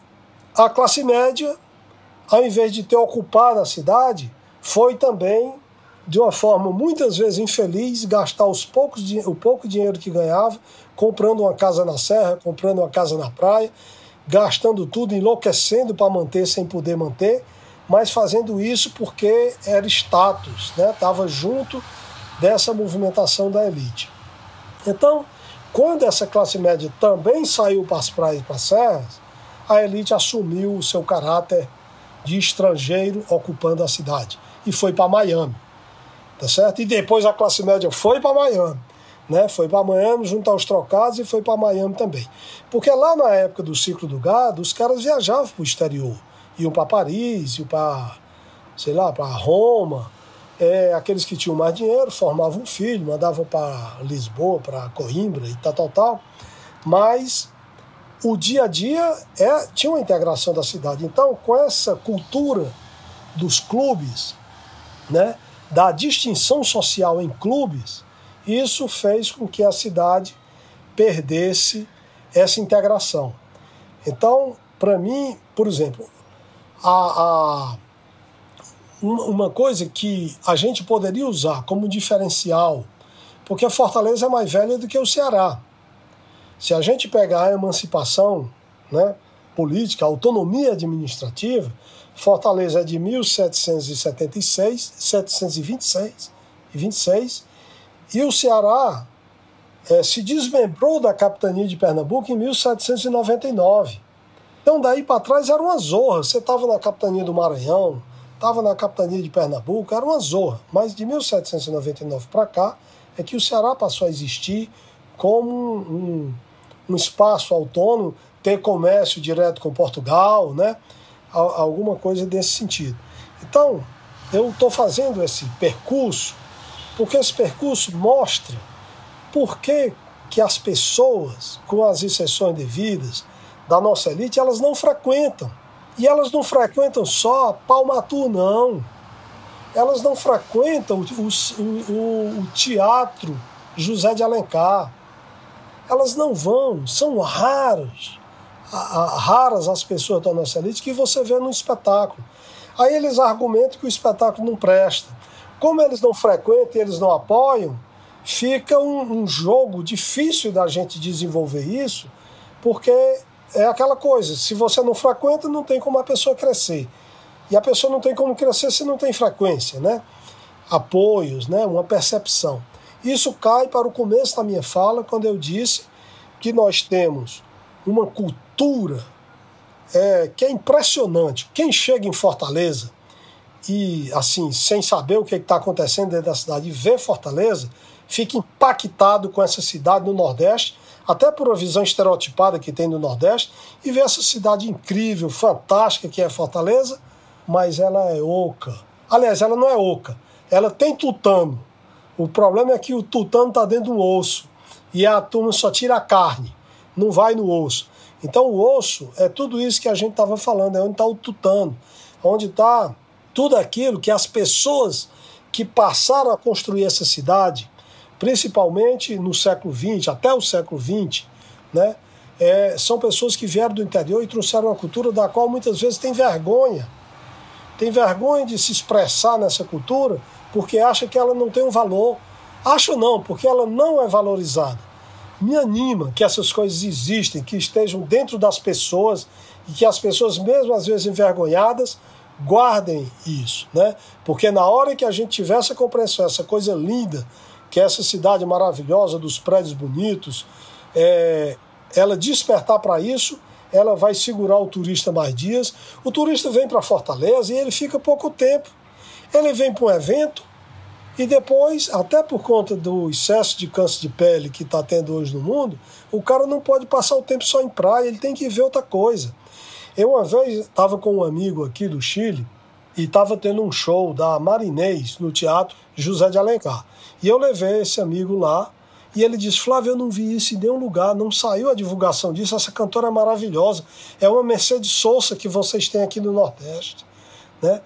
a classe média, ao invés de ter ocupado a cidade, foi também, de uma forma muitas vezes infeliz, gastar os poucos, o pouco dinheiro que ganhava, comprando uma casa na serra, comprando uma casa na praia, gastando tudo, enlouquecendo para manter sem poder manter, mas fazendo isso porque era status, né? junto dessa movimentação da elite. Então, quando essa classe média também saiu para as praias e para as serras, a elite assumiu o seu caráter de estrangeiro ocupando a cidade e foi para Miami, tá certo? E depois a classe média foi para Miami, né? Foi para Miami junto aos trocados e foi para Miami também, porque lá na época do ciclo do gado os caras viajavam para o exterior iam para Paris, iam para, sei lá, para Roma. É, aqueles que tinham mais dinheiro formavam um filho, mandavam para Lisboa, para Coimbra e tal, tal, tal. Mas o dia a dia é, tinha uma integração da cidade. Então, com essa cultura dos clubes, né, da distinção social em clubes, isso fez com que a cidade perdesse essa integração. Então, para mim, por exemplo, a, a, uma coisa que a gente poderia usar como diferencial, porque a Fortaleza é mais velha do que o Ceará. Se a gente pegar a emancipação né, política, a autonomia administrativa, Fortaleza é de 1776, 726 e 26, e o Ceará é, se desmembrou da capitania de Pernambuco em 1799. Então, daí para trás era uma zorra. Você estava na capitania do Maranhão, estava na capitania de Pernambuco, era uma zorra. Mas de 1799 para cá é que o Ceará passou a existir como um, um espaço autônomo, ter comércio direto com Portugal, né? alguma coisa desse sentido. Então, eu estou fazendo esse percurso porque esse percurso mostra por que, que as pessoas, com as exceções devidas da nossa elite, elas não frequentam. E elas não frequentam só Palmatu, não. Elas não frequentam o, o, o, teatro José de Alencar. Elas não vão, são raras, raras as pessoas da nossa elite que você vê no espetáculo. Aí eles argumentam que o espetáculo não presta. Como eles não frequentam e eles não apoiam, fica um, um jogo difícil da gente desenvolver isso, porque é aquela coisa, se você não frequenta, não tem como a pessoa crescer. E a pessoa não tem como crescer se não tem frequência, né? Apoios, né? Uma percepção. Isso cai para o começo da minha fala, quando eu disse que nós temos uma cultura é, que é impressionante. Quem chega em Fortaleza e, assim, sem saber o que está acontecendo dentro da cidade e vê Fortaleza, fica impactado com essa cidade no Nordeste, até por uma visão estereotipada que tem no Nordeste, e vê essa cidade incrível, fantástica que é Fortaleza, mas ela é oca. Aliás, ela não é oca, ela tem tutano. O problema é que o tutano está dentro do osso e a turma só tira a carne, não vai no osso. Então o osso é tudo isso que a gente estava falando, é onde está o tutano, onde está tudo aquilo que as pessoas que passaram a construir essa cidade, principalmente no século XX, até o século XX, né, é, são pessoas que vieram do interior e trouxeram uma cultura da qual muitas vezes tem vergonha. Tem vergonha de se expressar nessa cultura porque acha que ela não tem um valor. Acho não, porque ela não é valorizada. Me anima que essas coisas existem, que estejam dentro das pessoas e que as pessoas, mesmo às vezes envergonhadas, guardem isso, né? Porque na hora que a gente tiver essa compreensão, essa coisa linda, que é essa cidade maravilhosa dos prédios bonitos, é, ela despertar para isso, ela vai segurar o turista mais dias. O turista vem para Fortaleza e ele fica pouco tempo. Ele vem para um evento e depois, até por conta do excesso de câncer de pele que está tendo hoje no mundo, o cara não pode passar o tempo só em praia, ele tem que ver outra coisa. Eu uma vez estava com um amigo aqui do Chile e estava tendo um show da Marinês no Teatro José de Alencar. E eu levei esse amigo lá e ele disse: Flávio, eu não vi isso em nenhum lugar, não saiu a divulgação disso. Essa cantora é maravilhosa. É uma Mercedes Souza que vocês têm aqui no Nordeste. Né?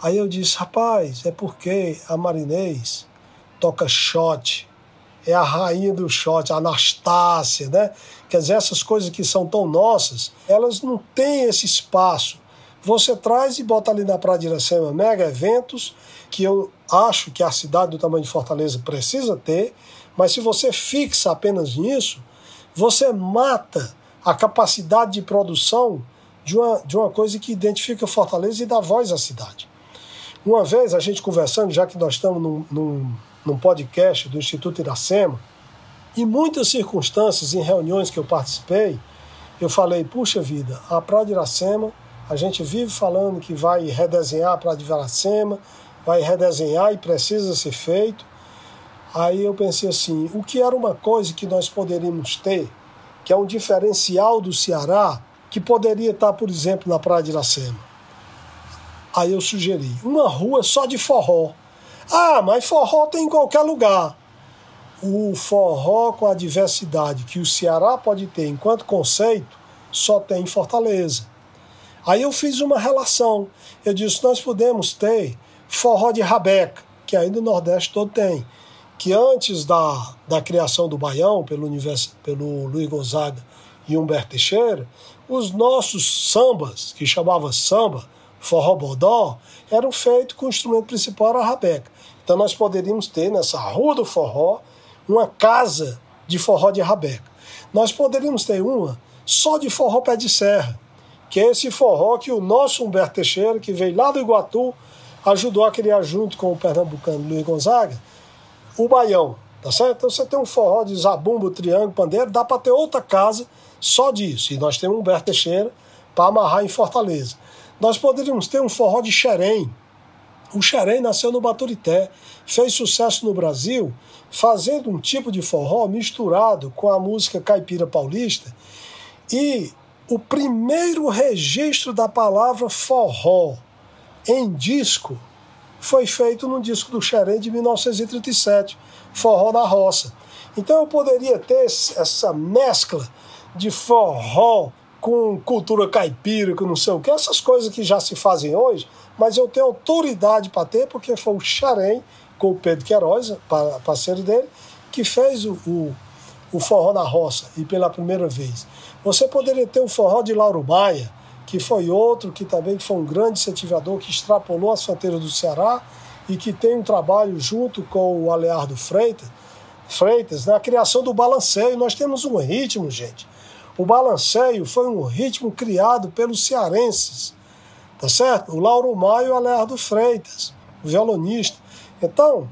Aí eu disse: rapaz, é porque a Marinês toca shot, é a rainha do shot, a Anastácia, né? Quer dizer, essas coisas que são tão nossas, elas não têm esse espaço. Você traz e bota ali na Praia de Iracema mega eventos, que eu acho que a cidade do tamanho de Fortaleza precisa ter, mas se você fixa apenas nisso, você mata a capacidade de produção de uma, de uma coisa que identifica Fortaleza e dá voz à cidade. Uma vez a gente conversando, já que nós estamos num, num, num podcast do Instituto Iracema, em muitas circunstâncias, em reuniões que eu participei, eu falei: puxa vida, a Praia de Iracema, a gente vive falando que vai redesenhar a Praia de Iracema, vai redesenhar e precisa ser feito. Aí eu pensei assim: o que era uma coisa que nós poderíamos ter, que é um diferencial do Ceará, que poderia estar, por exemplo, na Praia de Iracema? Aí eu sugeri: uma rua só de forró. Ah, mas forró tem em qualquer lugar o forró com a diversidade que o Ceará pode ter enquanto conceito só tem em Fortaleza. Aí eu fiz uma relação. Eu disse: nós podemos ter forró de rabeca, que ainda o Nordeste todo tem. Que antes da, da criação do Baião, pelo, universo, pelo Luiz Gonzaga e Humberto Teixeira, os nossos sambas, que chamava samba, forró bodó, eram feitos com o instrumento principal a rabeca. Então nós poderíamos ter nessa rua do forró uma casa de forró de rabeca. Nós poderíamos ter uma só de forró pé de serra, que é esse forró que o nosso Humberto Teixeira, que veio lá do Iguatu, ajudou a criar junto com o pernambucano Luiz Gonzaga, o Baião, tá certo? Então você tem um forró de zabumbo, triângulo, pandeiro, dá para ter outra casa só disso. E nós temos Humberto Teixeira para amarrar em Fortaleza. Nós poderíamos ter um forró de xerém, O xerém nasceu no Baturité, fez sucesso no Brasil, fazendo um tipo de forró misturado com a música caipira paulista. E o primeiro registro da palavra forró em disco foi feito no disco do Xerém de 1937, Forró na Roça. Então eu poderia ter essa mescla de forró com cultura caipira, com não sei o que, essas coisas que já se fazem hoje, mas eu tenho autoridade para ter, porque foi o Xarém, com o Pedro Queiroz, parceiro dele, que fez o, o, o forró na roça, e pela primeira vez. Você poderia ter o forró de Lauro Maia, que foi outro que também foi um grande incentivador, que extrapolou as fronteiras do Ceará e que tem um trabalho junto com o Aleardo Freitas, Freitas na criação do balanceio. Nós temos um ritmo, gente. O balanceio foi um ritmo criado pelos cearenses, tá certo? O Lauro Maio e o Aleardo Freitas, o violonista. Então,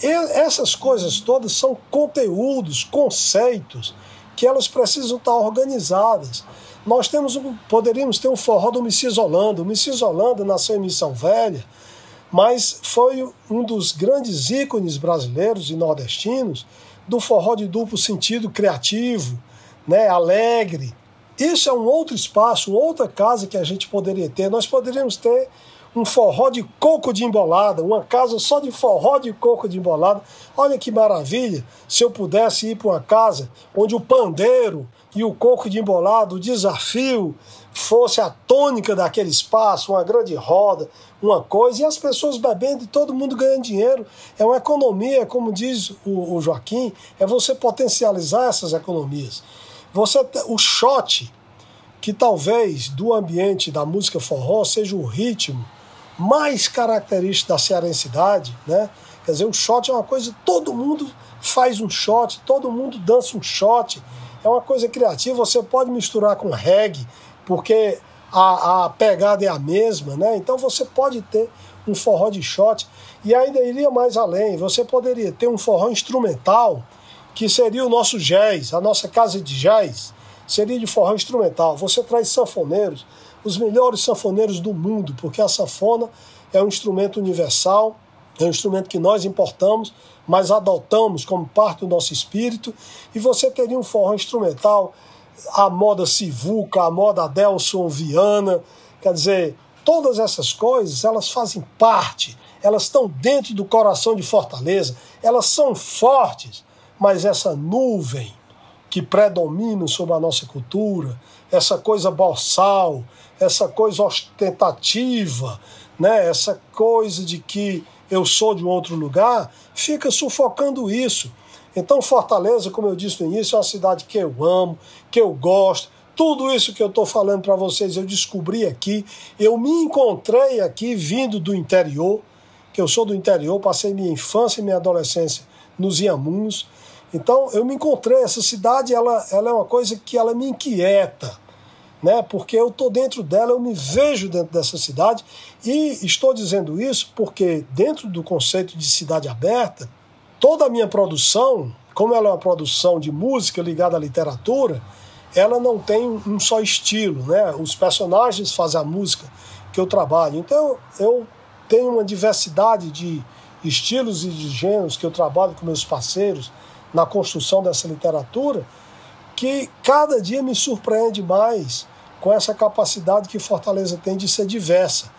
essas coisas todas são conteúdos, conceitos, que elas precisam estar organizadas. Nós temos poderíamos ter um forró do Messias Holanda. O Messias Holanda nasceu em Missão Velha, mas foi um dos grandes ícones brasileiros e nordestinos do forró de duplo sentido criativo, né, alegre. Isso é um outro espaço, outra casa que a gente poderia ter. Nós poderíamos ter um forró de coco de embolada, uma casa só de forró de coco de embolada. Olha que maravilha se eu pudesse ir para uma casa onde o pandeiro e o coco de embolado, o desafio, fosse a tônica daquele espaço, uma grande roda, uma coisa, e as pessoas bebendo e todo mundo ganhando dinheiro. É uma economia, como diz o, o Joaquim, é você potencializar essas economias. Você O shot, que talvez do ambiente da música forró seja o ritmo mais característico da cearensidade, né? Quer dizer, o shot é uma coisa, todo mundo faz um shot, todo mundo dança um shot. É uma coisa criativa, você pode misturar com reggae, porque a, a pegada é a mesma, né? Então você pode ter um forró de shot e ainda iria mais além. Você poderia ter um forró instrumental, que seria o nosso jazz, a nossa casa de jazz, seria de forró instrumental. Você traz sanfoneiros, os melhores sanfoneiros do mundo, porque a sanfona é um instrumento universal, é um instrumento que nós importamos, mas adotamos como parte do nosso espírito, e você teria um forró instrumental, a moda Sivuca, a moda Adelson Viana, quer dizer, todas essas coisas, elas fazem parte, elas estão dentro do coração de Fortaleza, elas são fortes, mas essa nuvem que predomina sobre a nossa cultura, essa coisa boçal, essa coisa ostentativa, né? essa coisa de que eu sou de um outro lugar, fica sufocando isso. Então, Fortaleza, como eu disse no início, é uma cidade que eu amo, que eu gosto. Tudo isso que eu estou falando para vocês eu descobri aqui. Eu me encontrei aqui vindo do interior, que eu sou do interior, passei minha infância e minha adolescência nos Iamuns. Então, eu me encontrei. Essa cidade ela, ela é uma coisa que ela me inquieta né? Porque eu estou dentro dela, eu me vejo dentro dessa cidade e estou dizendo isso porque dentro do conceito de cidade aberta, toda a minha produção, como ela é uma produção de música ligada à literatura, ela não tem um só estilo, né? Os personagens fazem a música que eu trabalho. Então eu tenho uma diversidade de estilos e de gêneros que eu trabalho com meus parceiros na construção dessa literatura que cada dia me surpreende mais com essa capacidade que Fortaleza tem de ser diversa.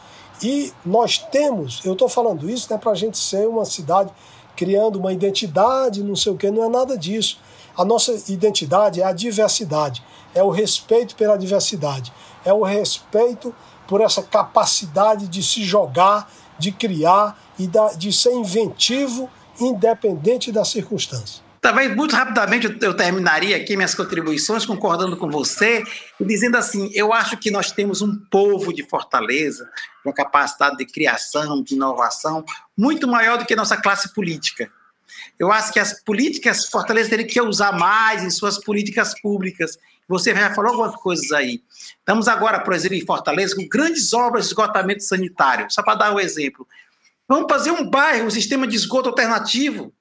E nós temos, eu estou falando isso, não é para a gente ser uma cidade criando uma identidade, não sei o que, não é nada disso. A nossa identidade é a diversidade, é o respeito pela diversidade, é o respeito por essa capacidade de se jogar, de criar e de ser inventivo, independente da circunstância. Talvez muito rapidamente eu terminaria aqui minhas contribuições concordando com você e dizendo assim: eu acho que nós temos um povo de Fortaleza, uma capacidade de criação, de inovação muito maior do que nossa classe política. Eu acho que as políticas Fortaleza teria que usar mais em suas políticas públicas. Você já falou algumas coisas aí. Estamos agora, por exemplo, em Fortaleza com grandes obras de esgotamento sanitário. Só para dar um exemplo. Vamos fazer um bairro, um sistema de esgoto alternativo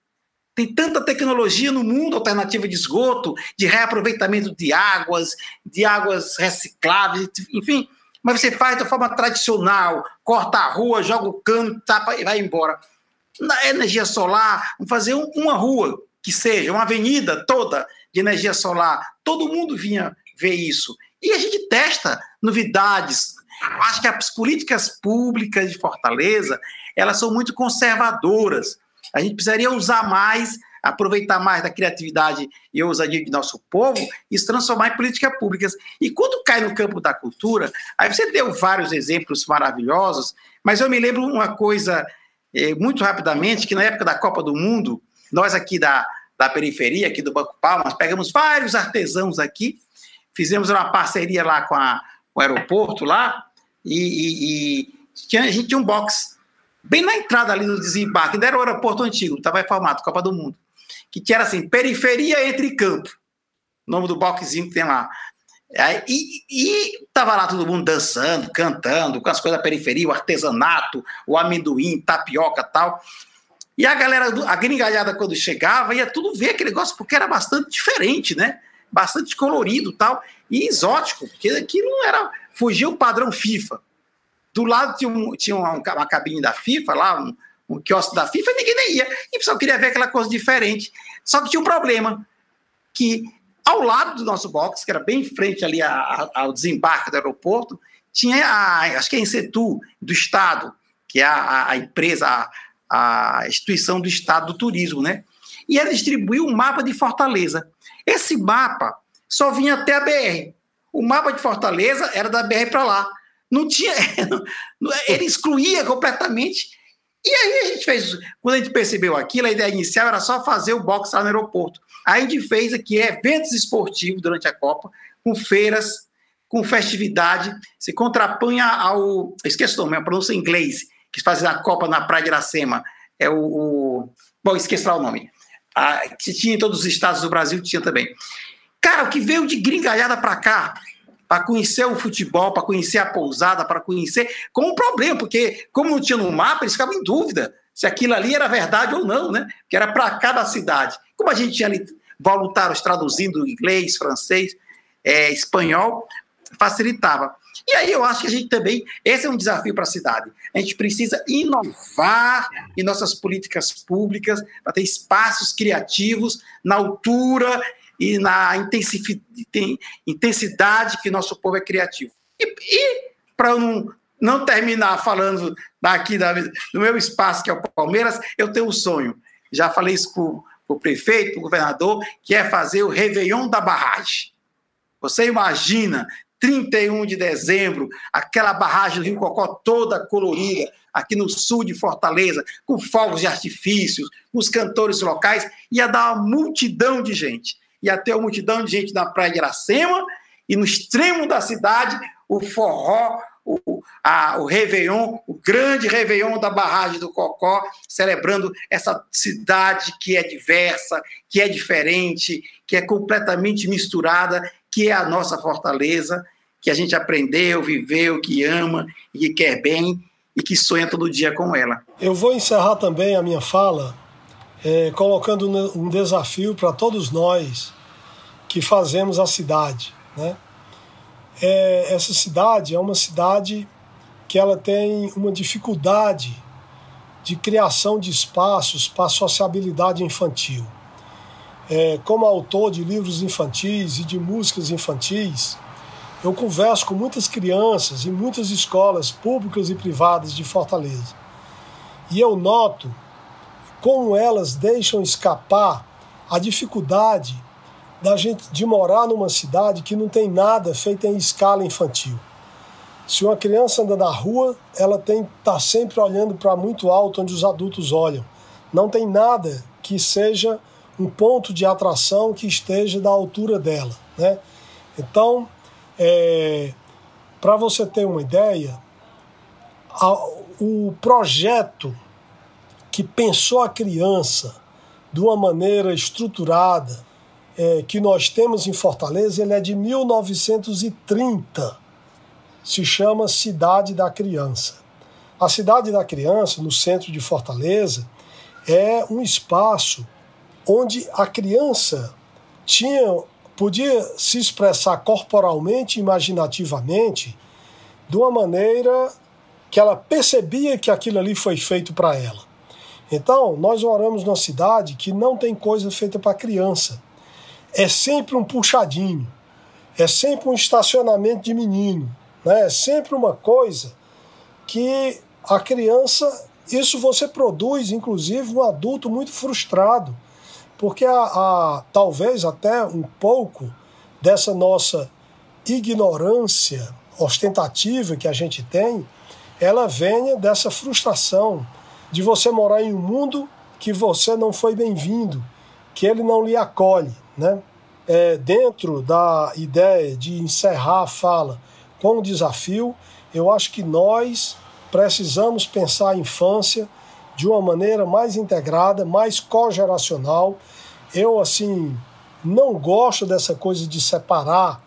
tem tanta tecnologia no mundo alternativa de esgoto, de reaproveitamento de águas, de águas recicláveis, enfim. Mas você faz da forma tradicional, corta a rua, joga o cano, tapa e vai embora. Na energia solar, vamos fazer uma rua que seja, uma avenida toda de energia solar. Todo mundo vinha ver isso. E a gente testa novidades. Acho que as políticas públicas de Fortaleza, elas são muito conservadoras. A gente precisaria usar mais aproveitar mais da criatividade e ousadia do nosso povo e se transformar em políticas públicas. E quando cai no campo da cultura, aí você deu vários exemplos maravilhosos, mas eu me lembro uma coisa é, muito rapidamente, que na época da Copa do Mundo, nós aqui da, da periferia, aqui do Banco Palmas, pegamos vários artesãos aqui, fizemos uma parceria lá com, a, com o aeroporto lá, e, e, e tinha, a gente tinha um box bem na entrada ali no desembarque, era o aeroporto antigo, estava reformado, Copa do Mundo que era assim, periferia entre campo. O nome do boxzinho que tem lá. E, e tava lá todo mundo dançando, cantando, com as coisas da periferia, o artesanato, o amendoim, tapioca tal. E a galera, a gringalhada, quando chegava, ia tudo ver aquele negócio, porque era bastante diferente, né? Bastante colorido tal, e exótico, porque aquilo era. fugia o padrão FIFA. Do lado tinha, um, tinha uma, uma cabine da FIFA, lá, um, um quiosque da FIFA, ninguém nem ia. E o pessoal queria ver aquela coisa diferente. Só que tinha um problema, que ao lado do nosso box, que era bem em frente ali ao desembarque do aeroporto, tinha a, acho que é a Insetu do Estado, que é a, a empresa, a, a, instituição do Estado do Turismo, né? E ela distribuiu um mapa de Fortaleza. Esse mapa só vinha até a BR. O mapa de Fortaleza era da BR para lá. Não tinha. Ele excluía completamente e aí a gente fez, quando a gente percebeu aquilo, a ideia inicial era só fazer o boxe lá no aeroporto. Aí a gente fez aqui eventos esportivos durante a Copa, com feiras, com festividade, se contrapunha ao. Esqueço o nome, a pronúncia em inglês, que fazia a Copa na Praia de Iracema. É o. o bom, esqueci lá o nome. Ah, que tinha em todos os estados do Brasil, tinha também. Cara, o que veio de gringalhada para cá, para conhecer o futebol, para conhecer a pousada, para conhecer, com um problema, porque como não tinha no mapa, eles ficavam em dúvida se aquilo ali era verdade ou não, né? Que era para cada cidade. Como a gente tinha ali voluntários traduzindo inglês, francês, é, espanhol, facilitava. E aí eu acho que a gente também, esse é um desafio para a cidade. A gente precisa inovar em nossas políticas públicas para ter espaços criativos na altura e na intensidade que nosso povo é criativo. E, e para não, não terminar falando daqui da, do meu espaço, que é o Palmeiras, eu tenho um sonho. Já falei isso com, com o prefeito, com o governador, que é fazer o Réveillon da barragem. Você imagina 31 de dezembro, aquela barragem do Rio Cocó toda colorida, aqui no sul de Fortaleza, com fogos de artifícios, os cantores locais, ia dar uma multidão de gente ia ter uma multidão de gente na praia de Iracema, e no extremo da cidade, o forró, o, a, o Réveillon, o grande Réveillon da barragem do Cocó, celebrando essa cidade que é diversa, que é diferente, que é completamente misturada, que é a nossa fortaleza, que a gente aprendeu, viveu, que ama e que quer bem e que sonha todo dia com ela. Eu vou encerrar também a minha fala é, colocando um desafio para todos nós que fazemos a cidade. Né? É, essa cidade é uma cidade que ela tem uma dificuldade de criação de espaços para sociabilidade infantil. É, como autor de livros infantis e de músicas infantis, eu converso com muitas crianças em muitas escolas públicas e privadas de Fortaleza. E eu noto como elas deixam escapar a dificuldade da gente de morar numa cidade que não tem nada feito em escala infantil. Se uma criança anda na rua, ela tem tá sempre olhando para muito alto onde os adultos olham. Não tem nada que seja um ponto de atração que esteja da altura dela, né? Então, é, para você ter uma ideia, a, o projeto que pensou a criança de uma maneira estruturada, é, que nós temos em Fortaleza, ele é de 1930. Se chama Cidade da Criança. A Cidade da Criança, no centro de Fortaleza, é um espaço onde a criança tinha podia se expressar corporalmente, imaginativamente, de uma maneira que ela percebia que aquilo ali foi feito para ela. Então, nós moramos numa cidade que não tem coisa feita para criança. É sempre um puxadinho, é sempre um estacionamento de menino, né? é sempre uma coisa que a criança, isso você produz, inclusive, um adulto muito frustrado, porque a, a talvez até um pouco dessa nossa ignorância ostentativa que a gente tem, ela venha dessa frustração de você morar em um mundo que você não foi bem-vindo, que ele não lhe acolhe, né? É, dentro da ideia de encerrar a fala com um desafio, eu acho que nós precisamos pensar a infância de uma maneira mais integrada, mais cogeracional. Eu, assim, não gosto dessa coisa de separar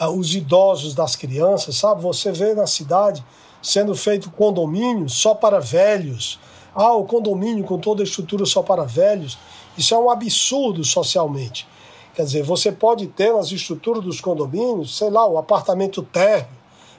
uh, os idosos das crianças, sabe? Você vê na cidade sendo feito condomínio só para velhos. Ah, o condomínio com toda a estrutura só para velhos. Isso é um absurdo socialmente. Quer dizer, você pode ter nas estruturas dos condomínios, sei lá, o apartamento térreo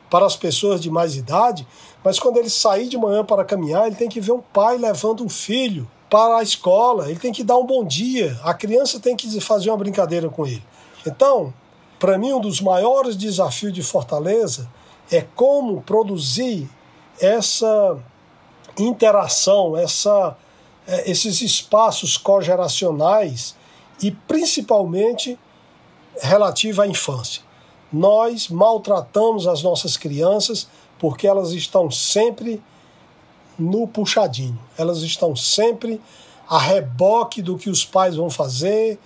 para as pessoas de mais idade, mas quando ele sair de manhã para caminhar, ele tem que ver um pai levando um filho para a escola, ele tem que dar um bom dia, a criança tem que fazer uma brincadeira com ele. Então, para mim, um dos maiores desafios de Fortaleza é como produzir essa interação, essa, é, esses espaços cogeracionais e principalmente relativa à infância. Nós maltratamos as nossas crianças porque elas estão sempre no puxadinho, elas estão sempre a reboque do que os pais vão fazer.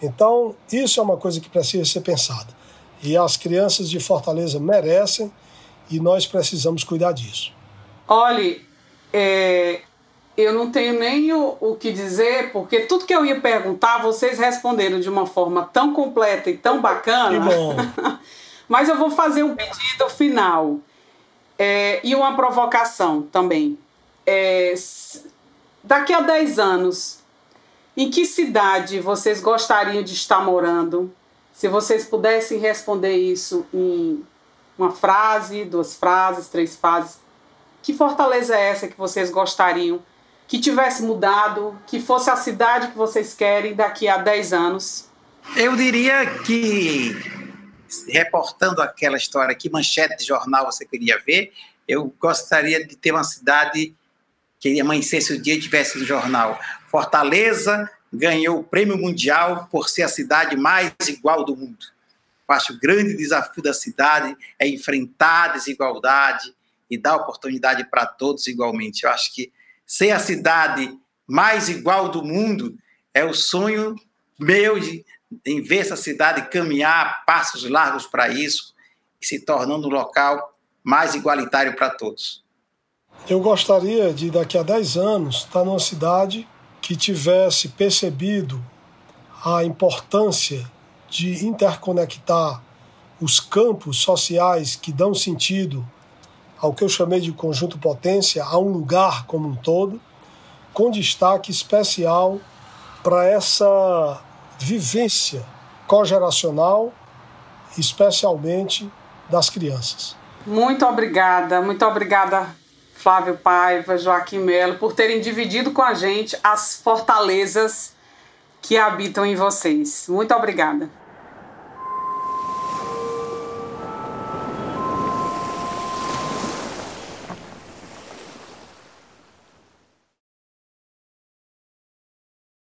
Então, isso é uma coisa que precisa ser pensada. E as crianças de Fortaleza merecem e nós precisamos cuidar disso. Olhe, é, eu não tenho nem o, o, que dizer, porque tudo que eu ia perguntar, vocês responderam de uma forma tão completa e tão bacana. Que bom. Mas eu vou fazer um pedido final é, e uma provocação também. É, daqui a 10 anos, em que cidade vocês gostariam de estar morando? Se vocês pudessem responder isso em uma frase, duas frases, três frases, que fortaleza é essa que vocês gostariam que tivesse mudado, que fosse a cidade que vocês querem daqui a 10 anos? Eu diria que, reportando aquela história, que manchete de jornal você queria ver, eu gostaria de ter uma cidade que amanhecesse o dia e tivesse no jornal. Fortaleza ganhou o prêmio mundial por ser a cidade mais igual do mundo. Eu acho que o grande desafio da cidade é enfrentar a desigualdade e dar oportunidade para todos igualmente. Eu acho que ser a cidade mais igual do mundo é o sonho meu de, em ver essa cidade caminhar passos largos para isso e se tornando um local mais igualitário para todos. Eu gostaria de, daqui a 10 anos, estar numa cidade que tivesse percebido a importância de interconectar os campos sociais que dão sentido ao que eu chamei de conjunto potência, a um lugar como um todo, com destaque especial para essa vivência cogeracional, especialmente das crianças. Muito obrigada, muito obrigada, Flávio Paiva, Joaquim Melo, por terem dividido com a gente as fortalezas que habitam em vocês. Muito obrigada.